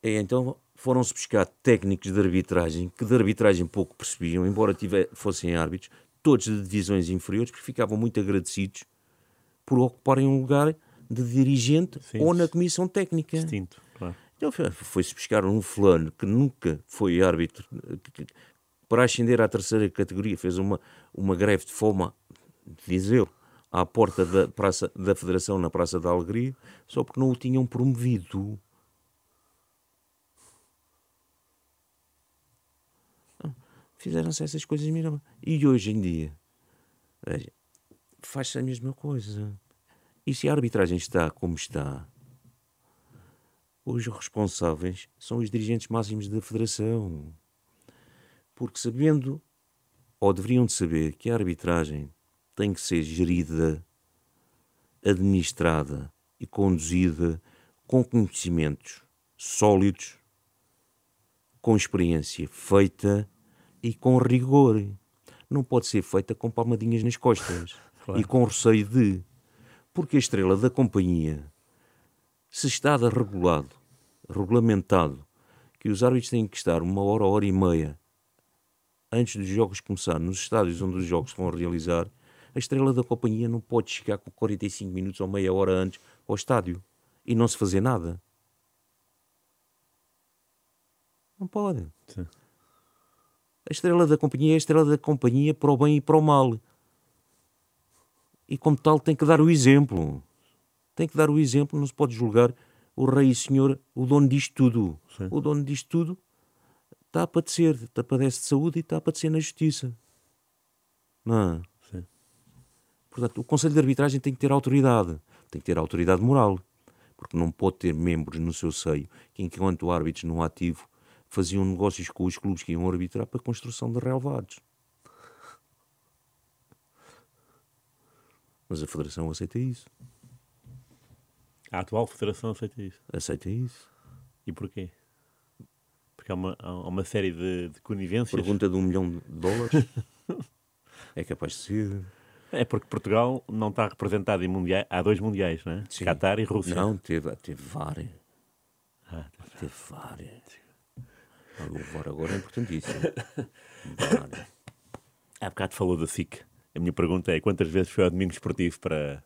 E então foram-se buscar técnicos de arbitragem, que de arbitragem pouco percebiam, embora tiver, fossem árbitros, todos de divisões inferiores, porque ficavam muito agradecidos por ocuparem um lugar de dirigente Sim, ou na comissão técnica. Distinto, claro. Então foi-se buscar um fulano que nunca foi árbitro, que, que, para ascender à terceira categoria fez uma, uma greve de fome, diz eu, à porta da, praça, da Federação na Praça da Alegria, só porque não o tinham promovido. Fizeram-se essas coisas mira E hoje em dia, faz-se a mesma coisa. E se a arbitragem está como está, os responsáveis são os dirigentes máximos da Federação. Porque sabendo, ou deveriam de saber, que a arbitragem tem que ser gerida, administrada e conduzida com conhecimentos sólidos, com experiência feita e com rigor. Não pode ser feita com palmadinhas nas costas claro. e com receio de. Porque a estrela da companhia, se está regulado, regulamentado, que os árbitros têm que estar uma hora, hora e meia antes dos jogos começar, nos estádios onde os jogos vão realizar, a estrela da companhia não pode chegar com 45 minutos ou meia hora antes ao estádio e não se fazer nada. Não pode. Sim. A estrela da companhia é a estrela da companhia para o bem e para o mal. E como tal tem que dar o exemplo. Tem que dar o exemplo, não se pode julgar o rei e senhor, o dono disto tudo. Sim. O dono disto tudo está a padecer, está a padece de saúde e está a padecer na justiça. Não é? Sim. Portanto, o Conselho de Arbitragem tem que ter autoridade. Tem que ter autoridade moral. Porque não pode ter membros no seu seio que, enquanto árbitros no ativo, faziam negócios com os clubes que iam arbitrar para a construção de relevados. Mas a Federação aceita isso. A atual Federação aceita isso. Aceita isso. E porquê? Porque há uma, há uma série de, de conivências. Pergunta de um milhão de dólares. é capaz de ser. É porque Portugal não está representado em mundiais. Há dois mundiais, não é? Sim. Qatar e Rússia. Não, teve, teve várias. Ah, teve várias. O VAR agora é importantíssimo. Há bocado falou da SIC. A minha pergunta é quantas vezes foi ao domingo esportivo para,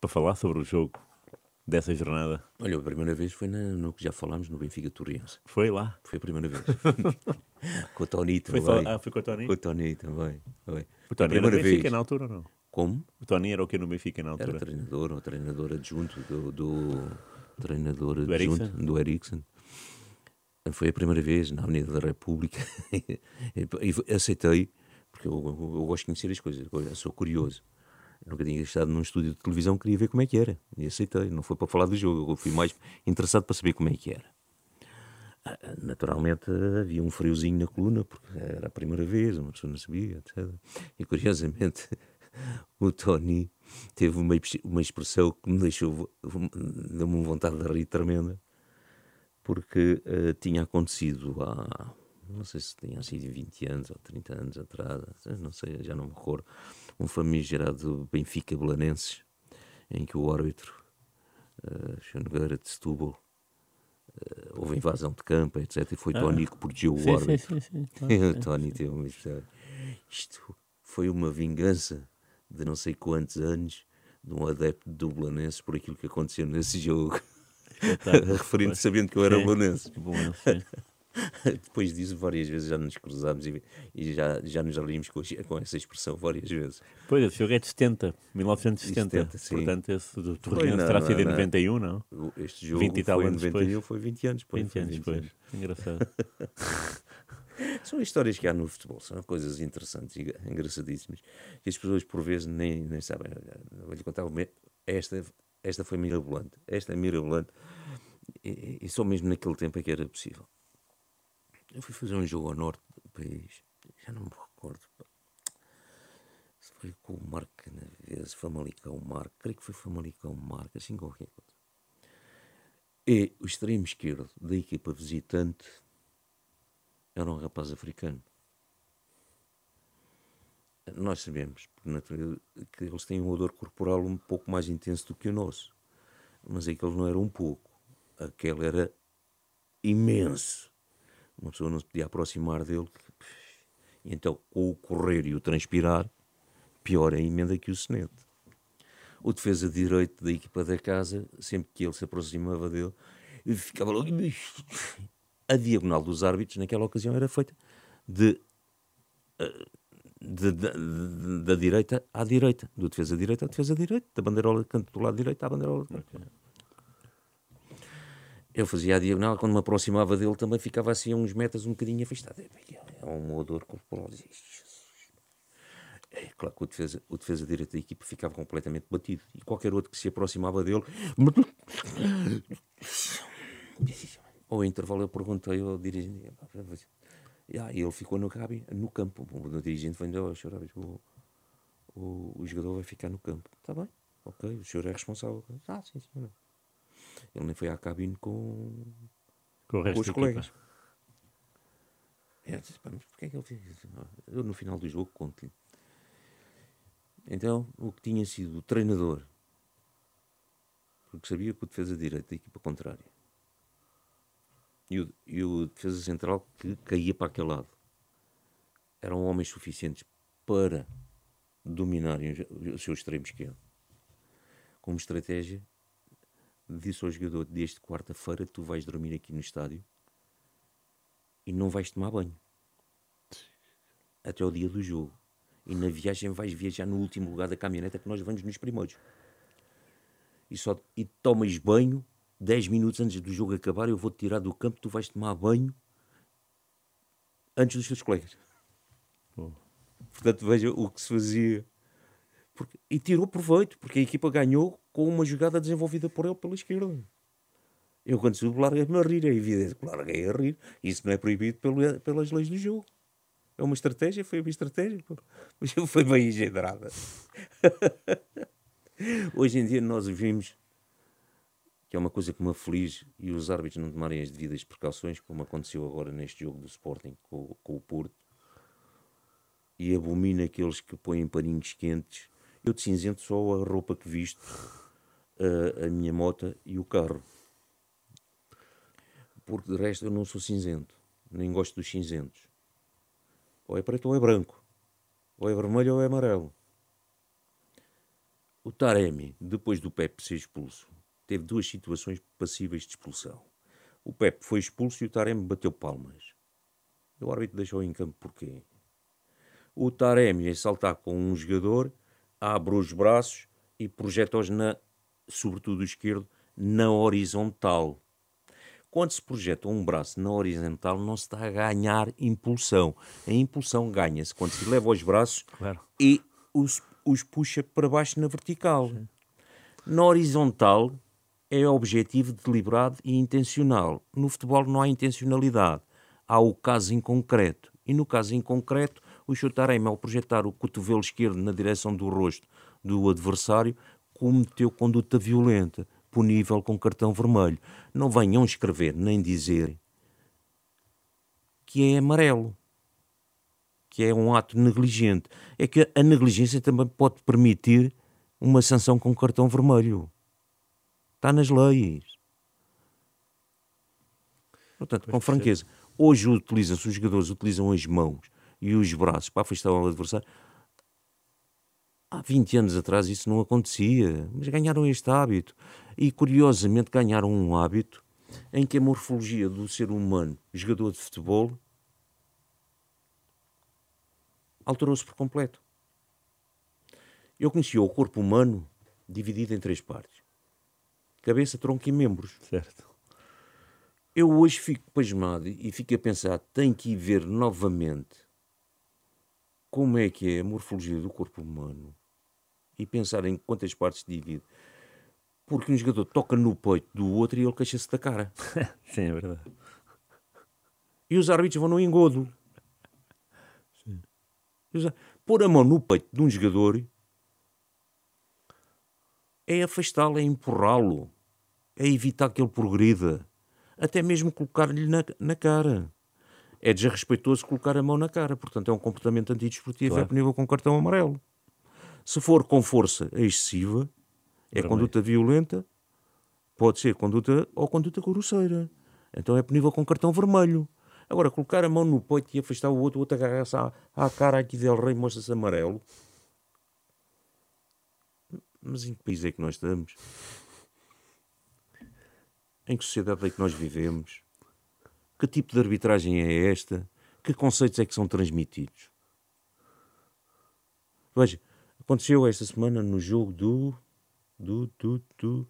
para falar sobre o jogo dessa jornada? Olha, a primeira vez foi na, no que já falámos, no Benfica Torrense. Foi lá. Foi a primeira vez. com o Tony Foi também. só- ah, foi com o Tony? Com o Tony também. Foi. O Tony era Benfica na altura ou não? Como? O Tony era o que no Benfica na Era altura? treinador ou treinador adjunto do, do treinador adjunto Eriksen? do Eriksen. Foi a primeira vez na Avenida da República e aceitei, porque eu, eu- eu gosto de conhecer as coisas, eu sou curioso. Eu nunca tinha estado num estúdio de televisão, queria ver como é que era. E aceitei, não foi para falar do jogo, eu fui mais interessado para saber como é que era. Ah, Naturalmente havia um friozinho na coluna, porque era a primeira vez, uma pessoa não sabia, etc. E curiosamente o Tony teve uma, uma expressão que me deixou, deu-me vontade de rir tremenda, porque eh, tinha acontecido há, não sei se tinha sido 20 anos ou 30 anos atrás, não sei, já não me recordo, um famigerado Benfica Belanenses, em que o árbitro, uh, de Setúbal, eh, houve invasão de campo, etc. E foi Tony que protegeu o Sim, sim, árbitro. sim, sim. o Tony teve uma. Isto foi uma vingança de não sei quantos anos de um adepto do Belenenses por aquilo que aconteceu nesse jogo. Referindo, sabendo que eu era Sim. Sim. Depois disso, várias vezes já nos cruzámos e, e já, já nos rimos com, com essa expressão várias vezes. Pois, esse jogo é de 70, 1970. 70, sim. Portanto, esse do não, terá sido em não. 91, não? Este jogo 20 e tal foi em anos 91, depois. foi 20 anos depois. 20 foi anos 20 depois. Engraçado. São histórias que há no futebol, são coisas interessantes e engra- engraçadíssimas. E as pessoas, por vezes, nem, nem sabem. Vou-lhe contar uma. Esta, esta foi mirabolante. Esta é mirabolante. E, e só mesmo naquele tempo é que era possível. Eu fui fazer um jogo ao norte do país, já não me recordo. Se foi com o Marco Canaves, Famalicão Marco, creio que foi Famalicão Marco, assim qualquer coisa. E o extremo esquerdo da equipa visitante era um rapaz africano. Nós sabemos que eles têm um odor corporal um pouco mais intenso do que o nosso. Mas aquele não era um pouco. Aquele era imenso. Uma pessoa não se podia aproximar dele. E então, com o correr e o transpirar, pior a emenda que o senete. O defesa de direito da equipa da casa, sempre que ele se aproximava dele, ficava logo. A diagonal dos árbitros, naquela ocasião, era feita de, eh, de- de- de- da direita à direita, do defesa direita à defesa direita, da bandeirola canto do lado direito à bandeirola canto. Eu fazia a diagonal, quando me aproximava dele também ficava assim a uns metros um bocadinho afastado. É um odor corporal. É claro que o defesa, o defesa direito da equipa ficava completamente batido. E qualquer outro que se aproximava dele. Ao intervalo eu perguntei ao dirigente. "Ah, E ele ficou no, cabi, no campo. O dirigente veio a chorar. O, o, o jogador vai ficar no campo. Está bem, ok, o senhor é responsável. Ah, sim, senhor. Ele nem foi à cabine com, Com o resto com os colegas. Eu disse, "Pá, mas porquê é que ele fez isso? Eu no final do jogo conto-lhe. Então, o que tinha sido o treinador, porque sabia que o defesa direito da equipa contrária e o, e o defesa central que caía para aquele lado eram homens suficientes para dominarem o seu extremo esquerdo. Como estratégia, disse ao jogador: desde quarta-feira tu vais dormir aqui no estádio e não vais tomar banho até o dia do jogo. E na viagem vais viajar no último lugar da caminhoneta que nós vamos nos primeiros. E, só, e tomas banho 10 minutos antes do jogo acabar. Eu vou-te tirar do campo, tu vais tomar banho antes dos teus colegas. Pô. Portanto, veja o que se fazia. Porque- e tirou proveito, porque a equipa ganhou com uma jogada desenvolvida por ele pela esquerda. Eu, quando subo, larguei-me a rir. É evidente que larguei a rir. Isso não é proibido pelo- pelas leis do jogo. É uma estratégia, foi uma estratégia. Mas foi bem engendrada. Hoje em dia nós vimos que é uma coisa que me aflige e os árbitros não tomarem as devidas precauções, como aconteceu agora neste jogo do Sporting com, com o Porto. E abomina aqueles que põem paninhos quentes. Eu de cinzento só a roupa que visto, a, a minha moto e o carro. Porque de resto eu não sou cinzento, nem gosto dos cinzentos. Ou é preto ou é branco. Ou é vermelho ou é amarelo. O Taremi, depois do Pepe ser expulso, teve duas situações passíveis de expulsão. O Pepe foi expulso e o Taremi bateu palmas. O árbitro deixou em campo porquê? O Taremi, a saltar com um jogador, abre os braços e projeta-os, na, sobretudo o esquerdo, na horizontal. Quando se projeta um braço na horizontal, não se está a ganhar impulsão. A impulsão ganha-se quando se leva os braços Claro. e os, os puxa para baixo na vertical. Na horizontal é objetivo deliberado e intencional. No futebol não há intencionalidade. Há o caso em concreto. E no caso em concreto, o Chutarema, ao projetar o cotovelo esquerdo na direção do rosto do adversário, cometeu conduta violenta, punível com cartão vermelho. Não venham escrever nem dizer que é amarelo que é um ato negligente. É que a negligência também pode permitir uma sanção com cartão vermelho. Está nas leis. Portanto, com franqueza, hoje utilizam-se, os jogadores utilizam as mãos e os braços para afastar o adversário. Há 20 anos atrás isso não acontecia, mas ganharam este hábito. E curiosamente ganharam um hábito em que a morfologia do ser humano, jogador de futebol, alterou-se por completo. Eu conhecia o corpo humano dividido em três partes: cabeça, tronco e membros. Certo. Eu hoje fico pasmado e fico a pensar: tenho que ir ver novamente como é que é a morfologia do corpo humano e pensar em quantas partes divide. Porque um jogador toca no peito do outro e ele queixa-se da cara. Sim, é verdade. E os árbitros vão no engodo. Á- Pôr a mão no peito de um jogador é afastá-lo, é empurrá-lo, é evitar que ele progrida, até mesmo colocar-lhe na, na cara. É desrespeitoso colocar a mão na cara, portanto é um comportamento antidesportivo, Claro. é punível com cartão amarelo. Se for com força excessiva, é Vermelho. conduta violenta, pode ser conduta ou conduta grosseira. Então é punível com cartão vermelho. Agora, colocar a mão no peito e afastar o outro, o outro agarrar-se à, à cara aqui del rei mostra-se amarelo. Mas em que país é que nós estamos? Em que sociedade é que nós vivemos? Que tipo de arbitragem é esta? Que conceitos é que são transmitidos? Veja, aconteceu esta semana no jogo do. do. do. do.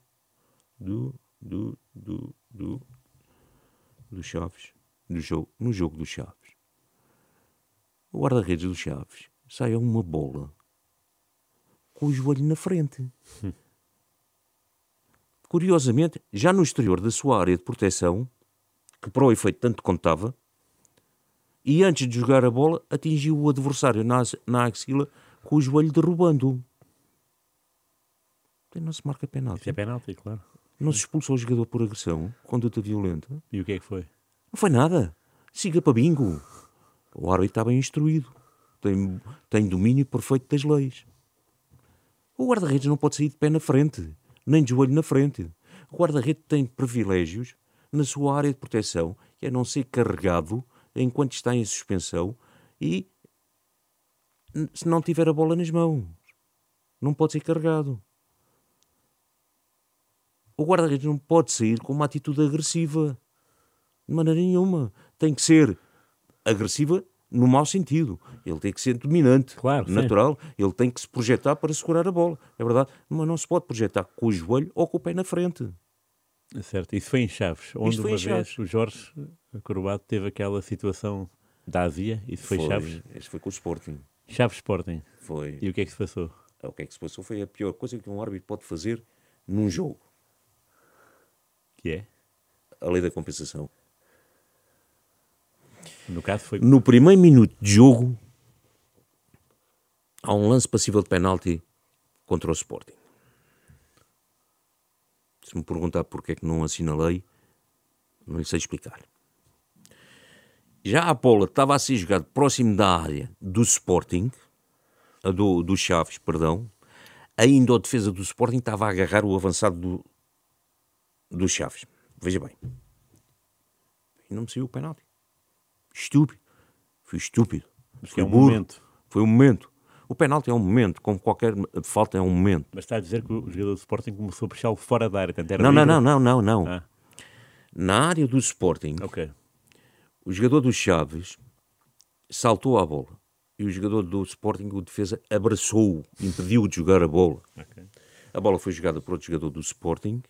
do. do. do. do, do Chaves. no jogo, no jogo do Chaves. O guarda-redes do Chaves sai a uma bola com o joelho na frente. Curiosamente, já no exterior da sua área de proteção, que para o efeito tanto contava, e antes de jogar a bola, atingiu o adversário na, na axila com o joelho derrubando-o. Não se marca penalti. Isso é penalti, claro. Não se expulsou o jogador por agressão, conduta violenta. E o que é que foi? Não foi nada. Siga para bingo. O árbitro está bem instruído. Tem, tem domínio perfeito das leis. O guarda-redes não pode sair de pé na frente, nem de joelho na frente. O guarda-redes tem privilégios na sua área de proteção, que é não ser carregado enquanto está em suspensão e se não tiver a bola nas mãos. Não pode ser carregado. O guarda-redes não pode sair com uma atitude agressiva. De maneira nenhuma. Tem que ser agressiva no mau sentido. Ele tem que ser dominante, Claro, sim. natural. Ele tem que se projetar para segurar a bola. É verdade. Mas não se pode projetar com o joelho ou com o pé na frente. Certo. Isso foi em Chaves, onde Isto foi uma vez Chaves. o Jorge Corbato teve aquela situação da Ásia. Isso foi, Chaves. Este foi com o Sporting. Chaves Sporting. Foi. E o que é que se passou? O que é que se passou foi a pior coisa que um árbitro pode fazer num jogo. Que é? A lei da compensação. No caso foi. No primeiro minuto de jogo, há um lance passível de penalti contra o Sporting. Se me perguntar porque é que não assinalei, não lhe sei explicar. Já a bola estava a ser jogada próximo da área do Sporting, do, do Chaves, perdão, ainda a defesa do Sporting estava a agarrar o avançado do, do Chaves. Veja bem. E não me saiu o penalti. Estúpido. Foi estúpido. Porque Foi é um burro. momento. Foi um momento. O penalti é um momento, como qualquer falta é um momento. Mas está a dizer que o jogador do Sporting começou a puxá-lo fora da área. Portanto, Não, não, não, não, não, não. Ah, Na área do Sporting, ok. o jogador do Chaves saltou à bola. E o jogador do Sporting, o defesa, abraçou-o, impediu-o de jogar a bola. ok. A bola foi jogada por outro jogador do Sporting,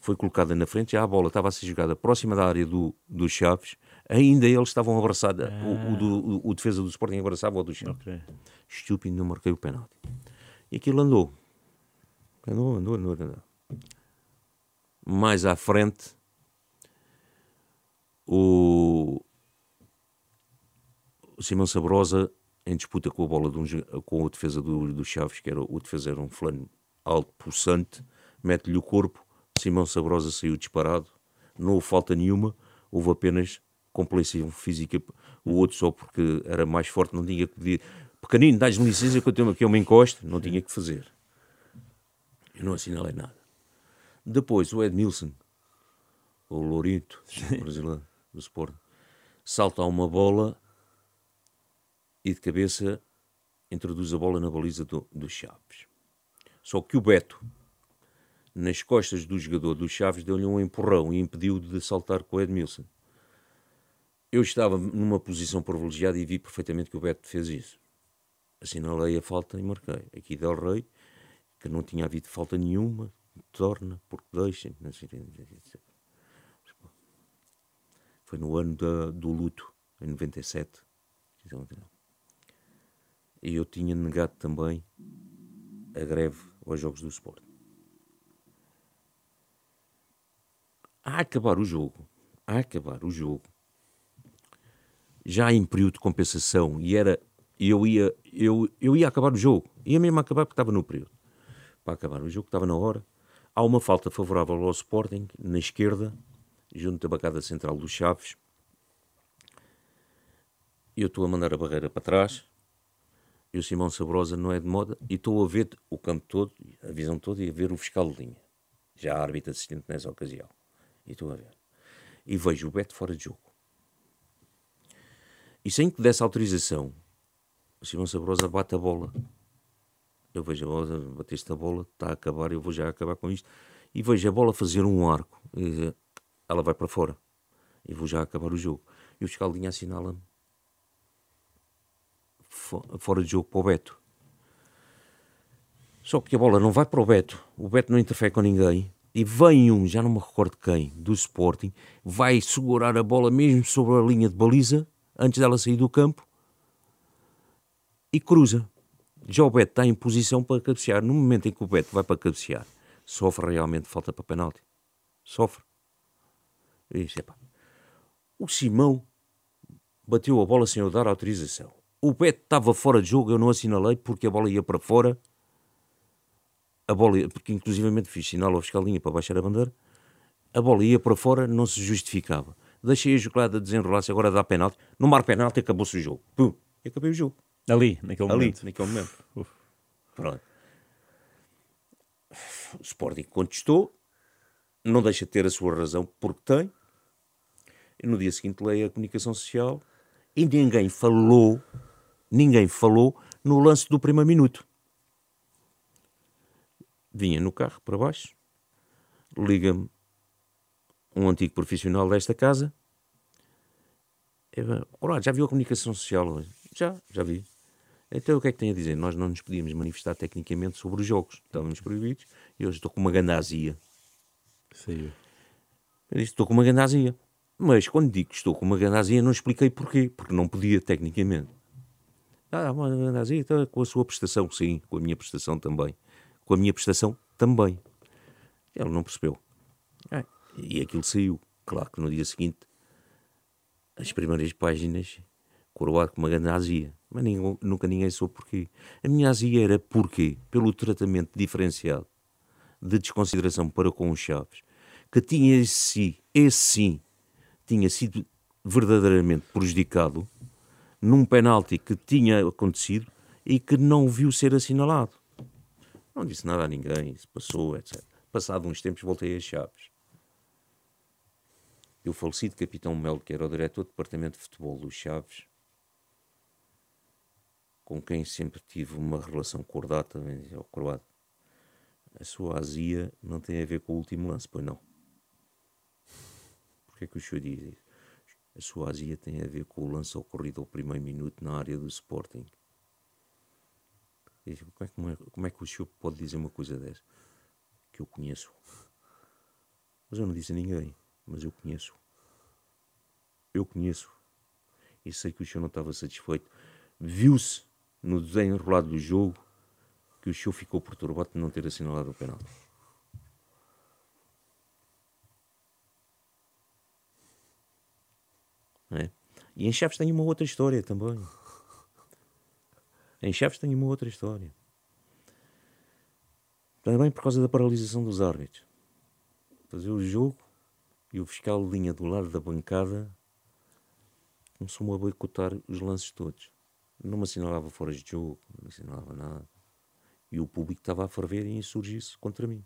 foi colocada na frente, já a bola estava a ser jogada próxima da área do, do Chaves, ainda eles estavam abraçados, o, o, do- o- o defesa do Sporting abraçava o do Chaves. ok. Estúpido, não marquei o penalti. E aquilo andou. Andou, andou, andou, andou. Mais à frente, o, o Simão Sabrosa, em disputa com a bola de um com o defesa do, do Chaves, que era, o defesa era um fulano alto, pulsante, mete-lhe o corpo, Simão Sabrosa saiu disparado, não houve falta nenhuma, houve apenas complexão física, o outro só porque era mais forte, não tinha que pedir, pequenino, dás-me licença que eu tenho aqui uma encoste, não tinha que fazer. Eu não assinalei nada. Depois, o Edmilson, o Lourinto, brasileiro, do Sport, salta a uma bola e de cabeça introduz a bola na baliza do, do Chaves. Só que o Beto, nas costas do jogador do Chaves, deu-lhe um empurrão e impediu de saltar com o Edmilson. Eu estava numa posição privilegiada e vi perfeitamente que o Beto fez isso. Assinalei a falta e marquei. Aqui Del Rey, que não tinha havido falta nenhuma, torna, porque sei- Foi no ano da- do luto, em 97. E eu tinha negado também a greve aos Jogos do Sport. A acabar o jogo, a acabar o jogo, já em período de compensação, e era, eu ia, eu, eu ia acabar o jogo, ia mesmo acabar porque estava no período. Para acabar o jogo, estava na hora. Há uma falta favorável ao Sporting, na esquerda, junto da bancada central dos Chaves. Eu estou a mandar a barreira para trás, e o Simão Sabrosa não é de moda, e estou a ver o campo todo, a visão toda, e a ver o fiscal de linha, já a árbitra assistente nessa ocasião. E estou a ver. E vejo o Beto fora de jogo. E sem que desse autorização, o Simão Sabrosa bate a bola. Eu vejo a bola, bateste a bola, está a acabar, eu vou já acabar com isto. E vejo a bola fazer um arco. E, ela vai para fora. E vou já acabar o jogo. E o linha assinala-me fo- fora de jogo para o Beto. Só que a bola não vai para o Beto. O Beto não interfere com ninguém. E vem um, já não me recordo quem, do Sporting, vai segurar a bola mesmo sobre a linha de baliza, antes dela sair do campo, e cruza. Já o Beto está em posição para cabecear. No momento em que o Beto vai para cabecear, sofre realmente falta para penalti. Sofre. E disse, "Epá, o Simão bateu a bola sem eu dar autorização. O Beto estava fora de jogo, eu não assinalei porque a bola ia para fora. A bola, porque inclusivamente fiz sinal ao fiscal de linha para baixar a bandeira. A bola ia para fora, não se justificava. Deixei a jogada desenrolar-se, agora dá penalti. No mar penalti acabou-se o jogo. Pum, e acabei o jogo. Ali, naquele Ali, momento. naquele momento. Uf. Pronto. O Sporting contestou, não deixa de ter a sua razão, porque tem. E no dia seguinte leio a comunicação social e ninguém falou, ninguém falou no lance do primeiro minuto. Vinha no carro para baixo, liga-me um antigo profissional desta casa. Eu, Ora, já viu a comunicação social hoje? Já, já vi. Então o que é que tem a dizer? Nós não nos podíamos manifestar tecnicamente sobre os jogos. Estávamos proibidos e hoje estou com uma gandazia. Saiu. Eu disse, estou com uma gandazia. Mas quando digo que estou com uma gandazia, não expliquei porquê. Porque não podia tecnicamente. Ah, uma gandazia então, com a sua prestação, sim. Com a minha prestação também. Com a minha prestação também. Ele não percebeu. Ah, e aquilo saiu. Claro que no dia seguinte, as primeiras páginas, coroado com uma grande azia. Mas ninguém- nunca ninguém soube porquê. A minha azia era porquê? Pelo tratamento diferenciado de desconsideração para com os Chaves, que tinha esse, esse sim, tinha sido verdadeiramente prejudicado num penalti que tinha acontecido e que não viu ser assinalado. Não disse nada a ninguém, isso passou, etc. Passado uns tempos voltei a Chaves. E o falecido capitão Melo, que era o diretor do departamento de futebol dos Chaves, com quem sempre tive uma relação cordata, ao croado. A sua azia não tem a ver com o último lance, pois não. Porquê é que o senhor diz isso? A sua azia tem a ver com o lance ocorrido ao primeiro minuto na área do Sporting. Como é, como é que o senhor pode dizer uma coisa dessa? Que eu conheço. Mas eu não disse a ninguém, mas eu conheço. Eu conheço. E sei que o senhor não estava satisfeito. Viu-se no desenrolado do jogo que o senhor ficou perturbado de não ter assinalado o penal. É? E em Chaves tem uma outra história também. Em Chaves tem uma outra história. Também por causa da paralisação dos árbitros. Fazer o jogo e o fiscal de linha do lado da bancada começou-me a boicotar os lances todos. Não me assinalava fora de jogo, não me assinalava nada. E o público estava a ferver e insurgir-se contra mim.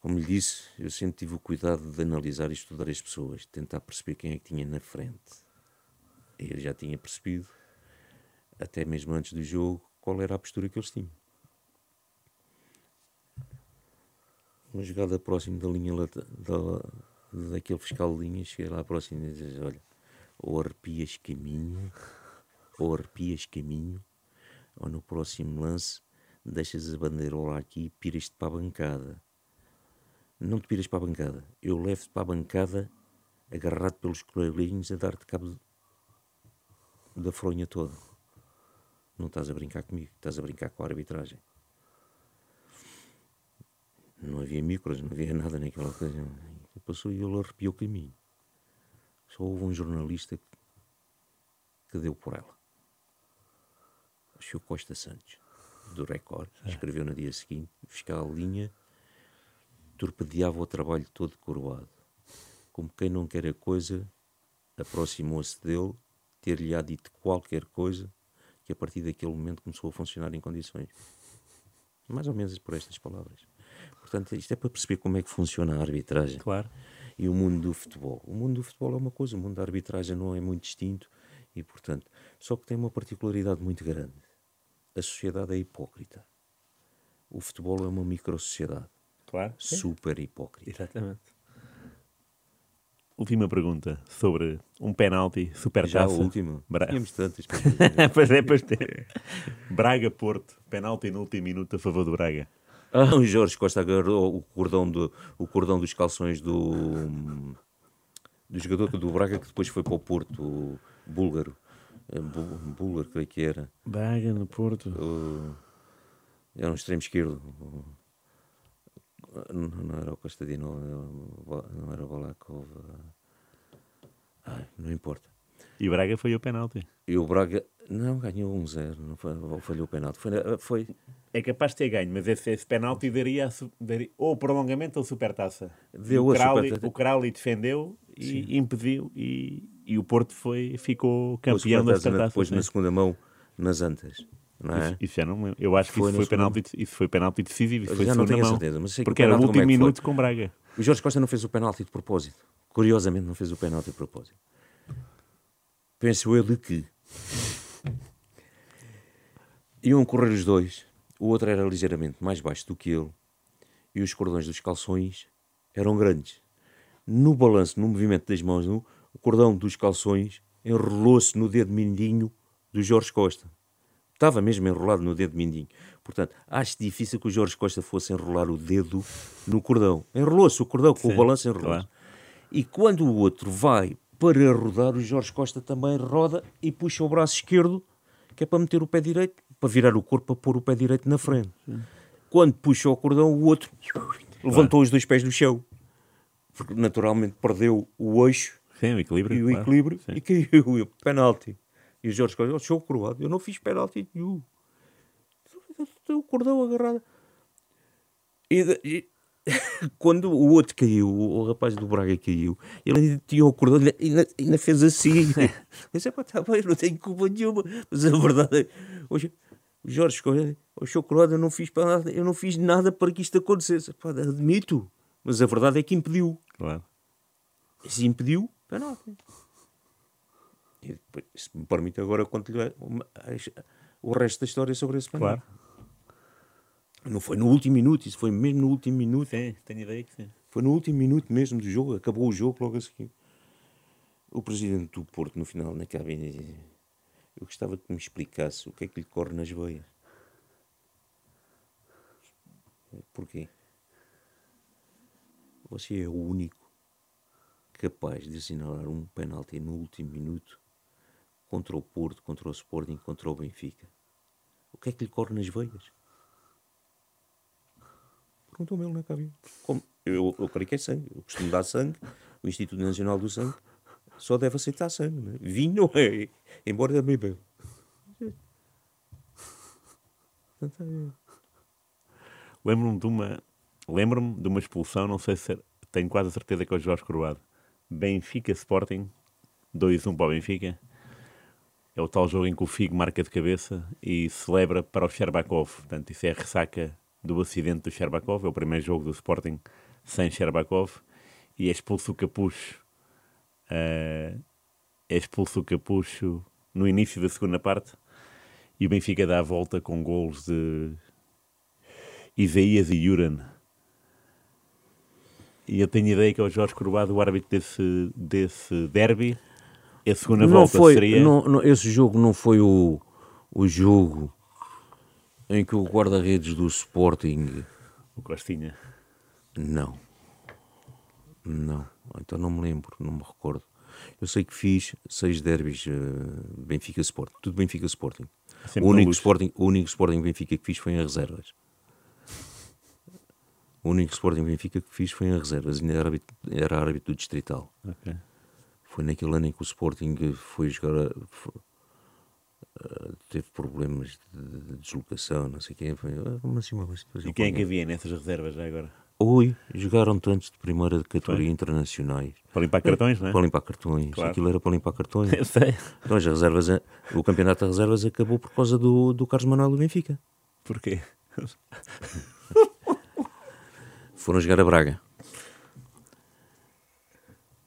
Como lhe disse, eu sempre tive o cuidado de analisar e estudar as pessoas, tentar perceber quem é que tinha na frente. Ele já tinha percebido, até mesmo antes do jogo, qual era a postura que eles tinham. Uma jogada próximo da linha da, daquele fiscal de linha, cheguei lá próximo e disse: Olha, ou arrepias caminho, ou arrepias caminho, ou no próximo lance deixas a bandeirola aqui e piras-te para a bancada. Não te piras para a bancada, eu levo-te para a bancada agarrado pelos coleguinhos a dar-te cabo da fronha toda. Não estás a brincar comigo, estás a brincar com a arbitragem. Não havia micros, não havia nada naquela ocasião. Passou e ele arrepiou o caminho. Só houve um jornalista que, que deu por ela. O Sr. Costa Santos, do Record, é. escreveu no dia seguinte: fiscal linha torpedeava o trabalho todo curvado. Como quem não quer a coisa, aproximou-se dele, ter-lhe-á dito qualquer coisa, que a partir daquele momento começou a funcionar em condições. Mais ou menos por estas palavras. Portanto, isto é para perceber como é que funciona a arbitragem. Claro e o mundo do futebol. O mundo do futebol é uma coisa, o mundo da arbitragem não é muito distinto e, portanto, só que tem uma particularidade muito grande. A sociedade é hipócrita. O futebol é uma micro-sociedade. Claro. Super hipócrita. Exatamente. Última pergunta sobre um penalti super Já taça. a última. Bra... Tínhamos tantas. pois é, pois é. Braga-Porto. Penalti no último minuto a favor do Braga. Ah, o Jorge Costa agarrou o cordão, do, o cordão dos calções do, do jogador do Braga que depois foi para o Porto, o búlgaro. Eh, búlgaro, creio que era. Braga no Porto. O, era um extremo esquerdo. Não, não era o Costadino, não era o Balakov. Não importa. E Braga foi o penalti. E o Braga, não, ganhou 1-0, um não falhou o penalti. Foi, foi, É capaz de ter ganho, mas esse, esse penalti daria, daria ou prolongamento ou supertaça. Deu o Crowley, supertaça. O Crowley defendeu e sim. impediu e, e o Porto foi, ficou campeão da supertaça. Depois sim. na segunda mão, nas antas. Não é? isso, isso, já não Eu acho que foi isso, foi penalti, isso foi penalti decisivo. Isso foi já não tenho mão, certeza, mas sei porque que era o último é que minuto foi. com Braga. O Jorge Costa não fez o penalti de propósito. Curiosamente, não fez o penalti de propósito. Penso eu de que iam correr os dois, o outro era ligeiramente mais baixo do que ele, e os cordões dos calções eram grandes. No balanço, no movimento das mãos, no, o cordão dos calções enrolou-se no dedo mindinho do Jorge Costa. Estava mesmo enrolado no dedo mindinho. Portanto, acho difícil que o Jorge Costa fosse enrolar o dedo no cordão. Enrolou-se o cordão, com Sim, o balanço enrolou-se. claro. E quando o outro vai para rodar, o Jorge Costa também roda e puxa o braço esquerdo, que é para meter o pé direito, para virar o corpo, para pôr o pé direito na frente. Quando puxa o cordão, o outro levantou os dois pés do chão. Porque naturalmente perdeu o eixo Sim, o equilíbrio. e o claro. equilíbrio Sim. e caiu. E o penalti. E o Jorge Costa, show croado, eu não fiz penalti nenhum. O cordão agarrado. E, e- quando o outro caiu, o, rapaz do Braga caiu, ele ainda tinha o cordão e ainda, ainda fez assim. Eu disse, "Epá, tá bem, não tenho culpa nenhuma. Mas a verdade é, hoje, Jorge o croado, eu não fiz penalti, eu não fiz nada para que isto acontecesse. Epá, admito. Mas a verdade é que impediu. Claro. se impediu, penalti. Depois, se me permite agora a- o resto da história sobre esse penalti. Claro. Não foi no último minuto, isso foi mesmo no último minuto. Sim, tenho ideia que sim. Foi no último minuto mesmo do jogo, acabou o jogo logo a seguir. O presidente do Porto, no final, na cabine, eu gostava que me explicasse o que é que lhe corre nas veias. Porquê? Você é o único capaz de assinalar um penalti no último minuto contra o Porto, contra o Sporting, contra o Benfica. O que é que lhe corre nas veias? Perguntou-me ele na cabine. Como? Eu, eu creio que é sangue. Eu costumo dar sangue. O Instituto Nacional do Sangue só deve aceitar sangue. Né? Vinho não é. Embora também bebe. É- Lembro-me de uma. Lembro-me de uma expulsão, não sei se. Tenho quase a certeza que é o Jorge Croado. Benfica Sporting, 2-1 para o Benfica. É o tal jogo em que o Figo marca de cabeça e celebra para o Sherbakov. Portanto, isso é a ressaca do acidente do Sherbakov. É o primeiro jogo do Sporting sem Sherbakov. E é expulso o Capucho. eh, é expulso o Capucho no início da segunda parte. E o Benfica dá a volta com golos de Isaías e Yuran. E eu tenho ideia que é o Jorge Corbado, o árbitro desse, desse derby. A segunda não volta foi, seria. não- não- esse jogo não foi o, o jogo em que o guarda-redes do Sporting. O Costinha. Não. Não. Então não me lembro, não me recordo. Eu sei que fiz seis derbys eh, Benfica Sporting. Tudo Benfica Sporting. O único. Sporting, o único Sporting Benfica que fiz foi em reservas. O único Sporting Benfica que fiz foi em reservas. Ainda era árbitro, era árbitro do Distrital. Ok. Foi naquele ano em que o Sporting foi jogar. a- fo- eh, teve problemas de, de deslocação, não sei quem. Foi, ah, assim, uma situação E quem é que havia nessas reservas já agora? Oi, jogaram tantos de primeira categoria internacionais. Para limpar cartões, não é? Para limpar cartões. Claro. Aquilo era para limpar cartões. Eu sei. Então as reservas, a- o campeonato de reservas acabou por causa do, do Carlos Manuel do Benfica. Porquê? Foram jogar a Braga.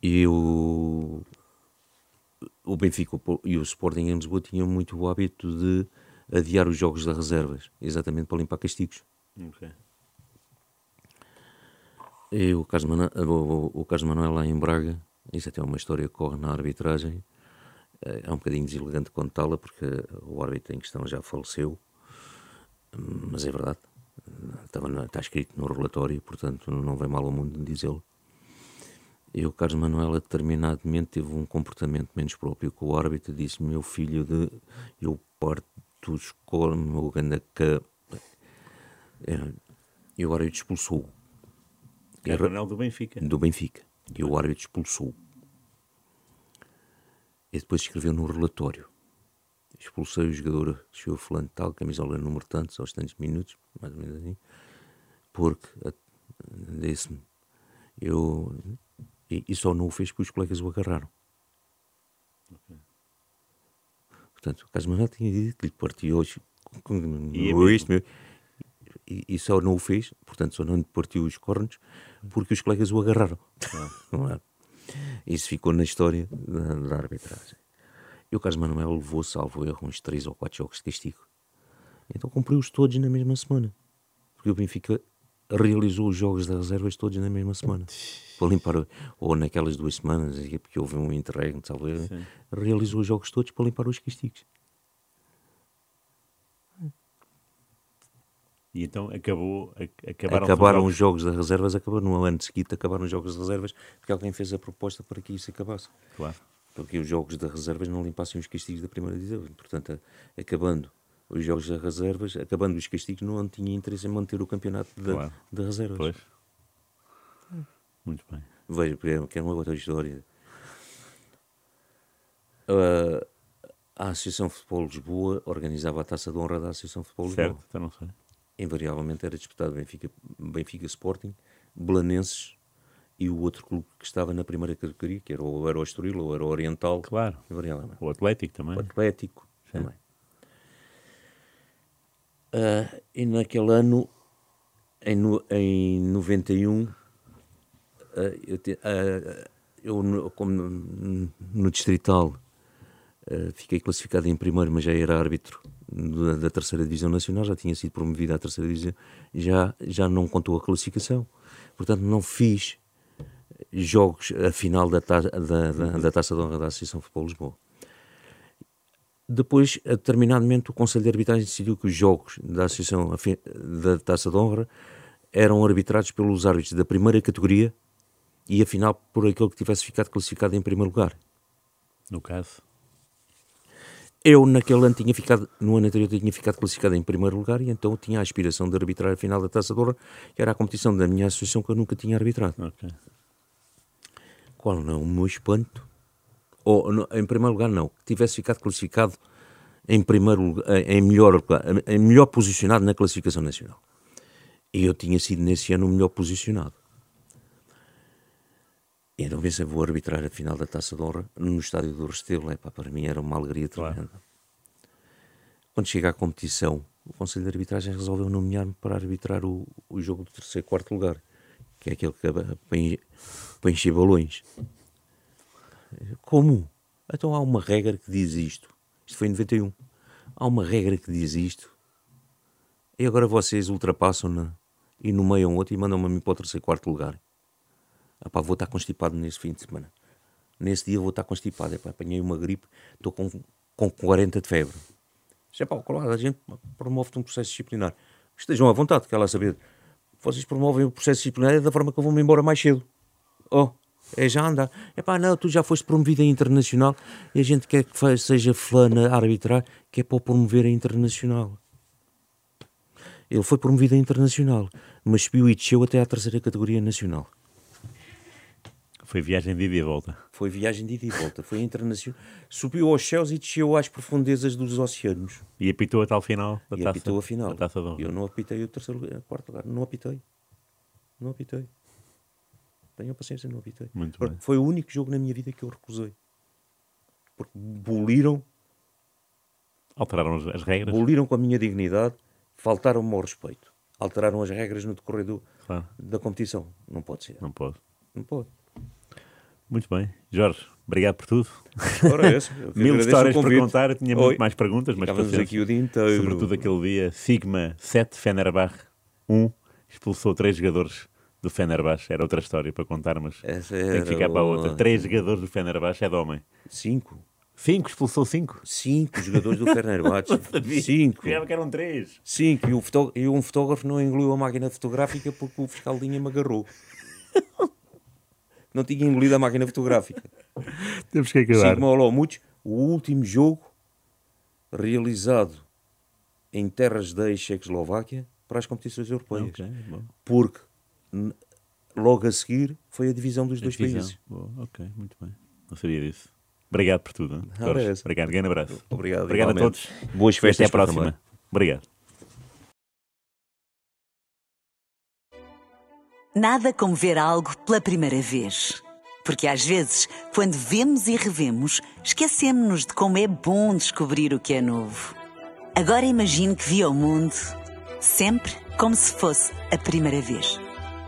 E o, o Benfica e o Sporting em Lisboa tinham muito o hábito de adiar os jogos das reservas, exatamente para limpar castigos. Ok. E o Carlos, Manuel, o, o Carlos Manuel lá em Braga, isso até é uma história que corre na arbitragem, eh, é um bocadinho deselegante contá-la porque o árbitro em questão já faleceu, mas é verdade, Estava está escrito no relatório, portanto não vem mal ao mundo dizê-lo. E o Carlos Manuel determinadamente teve um comportamento menos próprio que o árbitro disse meu filho de eu parto dos cornos, meu ganda. É, E o árbitro expulsou Que é o Ronaldo do Benfica. do Benfica. E o árbitro expulsou. E depois escreveu no relatório. Expulsei o jogador, chegou fulano tal, camisola número tantos, aos tantos minutos, mais ou menos assim, porque a- disse-me, eu... E, e só não o fez porque os colegas o agarraram. Portanto, o Carlos Manuel tinha dito que lhe partiu hoje E é isto, e, e só não o fez, portanto, só não lhe partiu os cornos porque os colegas o agarraram. É? Isso ficou na história da, da arbitragem. E o Carlos Manuel levou, salvo erro, uns 3 ou 4 jogos de castigo. Então cumpriu-os todos na mesma semana. Porque o Benfica realizou os jogos das reservas todos na mesma semana. Para limpar, ou naquelas duas semanas, porque houve um interregno, salvo erro, realizou os jogos todos para limpar os castigos. E então acabou, ac- acabaram, Acabaram os os jogos das reservas, acabou no ano seguinte, acabaram os jogos das reservas, porque alguém fez a proposta para que isso acabasse. Claro. Porque os jogos das reservas não limpassem os castigos da primeira divisão. Portanto, acabando os jogos das reservas, acabando os castigos, não tinha interesse em manter o campeonato da, Claro. de reservas. Pois. Muito bem. Veja, porque é- é uma outra história. Ah, a Associação de Futebol de Lisboa organizava a taça de honra da Associação de Futebol de Certo, Lisboa. então não sei. Invariavelmente era disputado Benfica, Benfica Sporting, Belenenses e o outro clube que estava na primeira categoria, que era o, era o Estoril ou era o Oriental. Claro. Invariavelmente. O Atlético também. O Atlético também. Ah, e naquele ano, em, no, em 91, ah, eu, te- ah, eu, no- como no, no Distrital, fiquei classificado em primeiro, mas já era árbitro da, da terceira Divisão Nacional, já tinha sido promovido à terceira Divisão, já, já não contou a classificação. Portanto, não fiz jogos a final da, ta, da, da, da Taça de Honra da Associação Futebol Lisboa. Depois, a determinado momento, o Conselho de Arbitragem decidiu que os jogos da Associação a da Taça de Honra eram arbitrados pelos árbitros da primeira categoria e, afinal, por aquele que tivesse ficado classificado em primeiro lugar. No caso. Eu, naquele ano, tinha ficado, no ano anterior, tinha ficado classificado em primeiro lugar e então tinha a aspiração de arbitrar a final da Taça de Honra, que era a competição da minha associação que eu nunca tinha arbitrado. Ok. Qual não? O meu espanto? Ou, no- em primeiro lugar, não. Que tivesse ficado classificado em primeiro lugar, em melhor, em melhor posicionado na classificação nacional. E eu tinha sido nesse ano o melhor posicionado. E então pensei, vou arbitrar a final da Taça de Honra no estádio do Restelo. Epá, para mim era uma alegria Claro. tremenda. Quando chega à competição, o Conselho de Arbitragem resolveu nomear-me para arbitrar o, o jogo do terceiro e quarto lugar, que é aquele que encher- para encher balões. Como? Então há uma regra que diz isto. Isto foi em 91. Há uma regra que diz isto. E agora vocês ultrapassam-na e nomeiam outro e mandam-me a mim para o terceiro quarto lugar. Ah pá, vou estar constipado nesse fim de semana. Nesse dia vou estar constipado. Epá, apanhei uma gripe, estou com, com 40 de febre. Isso é pá, claro, a gente promove-te um processo disciplinar. Estejam à vontade, quer lá saber. Vocês promovem o processo disciplinar da forma que eu vou-me embora mais cedo. Oh, é já andar. É pá, não, tu já foste promovido a internacional e a gente quer que seja fulano a arbitrar, que é para o promover a internacional. Ele foi promovido a internacional, mas subiu e desceu até à terceira categoria nacional. Foi viagem de ida e volta. Foi viagem de ida e volta, foi internacional. Subiu aos céus e desceu às profundezas dos oceanos. E apitou até ao final da e taça. apitou a final. Taça de honra. Eu não apitei o terceiro lugar, quarto lugar. Não apitei. Não apitei. Tenha paciência, não apitei. Muito Porque bem. Foi o único jogo na minha vida que eu recusei. Porque boliram, Alteraram as, as regras. boliram com a minha dignidade, faltaram-me ao respeito. Alteraram as regras no decorrer do- Claro, da competição. Não pode ser. não pode. Não pode. Muito bem. Jorge, obrigado por tudo. Ora, é Mil histórias para contar. Eu tinha Oi. muito mais perguntas, mas Ficávamos aqui o dia inteiro. Sobretudo aquele dia, Sigma 7, Fenerbahçe 1, expulsou três jogadores do Fenerbahçe. Era outra história para contar, mas Essa tem que ficar para a outra. Três jogadores do Fenerbahçe é de homem. Cinco. Cinco, expulsou cinco. Cinco jogadores do Fenerbahçe. Cinco. Jurava que eram três. Cinco. E, o fotó- e um fotógrafo não engoliu a máquina fotográfica porque o fiscal linha me agarrou. Não tinha engolido a máquina fotográfica. Temos que acabar. Sigma Olomouc, o último jogo realizado em terras da ex-Checoslováquia para as competições europeias. Ok, bom. Porque logo a seguir foi a divisão dos dois Divisão. países. Boa, ok, muito bem. Não sabia disso. Obrigado por tudo. é. Obrigado, grande abraço. Obrigado, Obrigado a todos. Boas E festas Até à próxima. também. Obrigado. Nada como ver algo pela primeira vez. Porque às vezes, quando vemos e revemos, esquecemos-nos de como é bom descobrir o que é novo. Agora imagine que viu o mundo sempre como se fosse a primeira vez.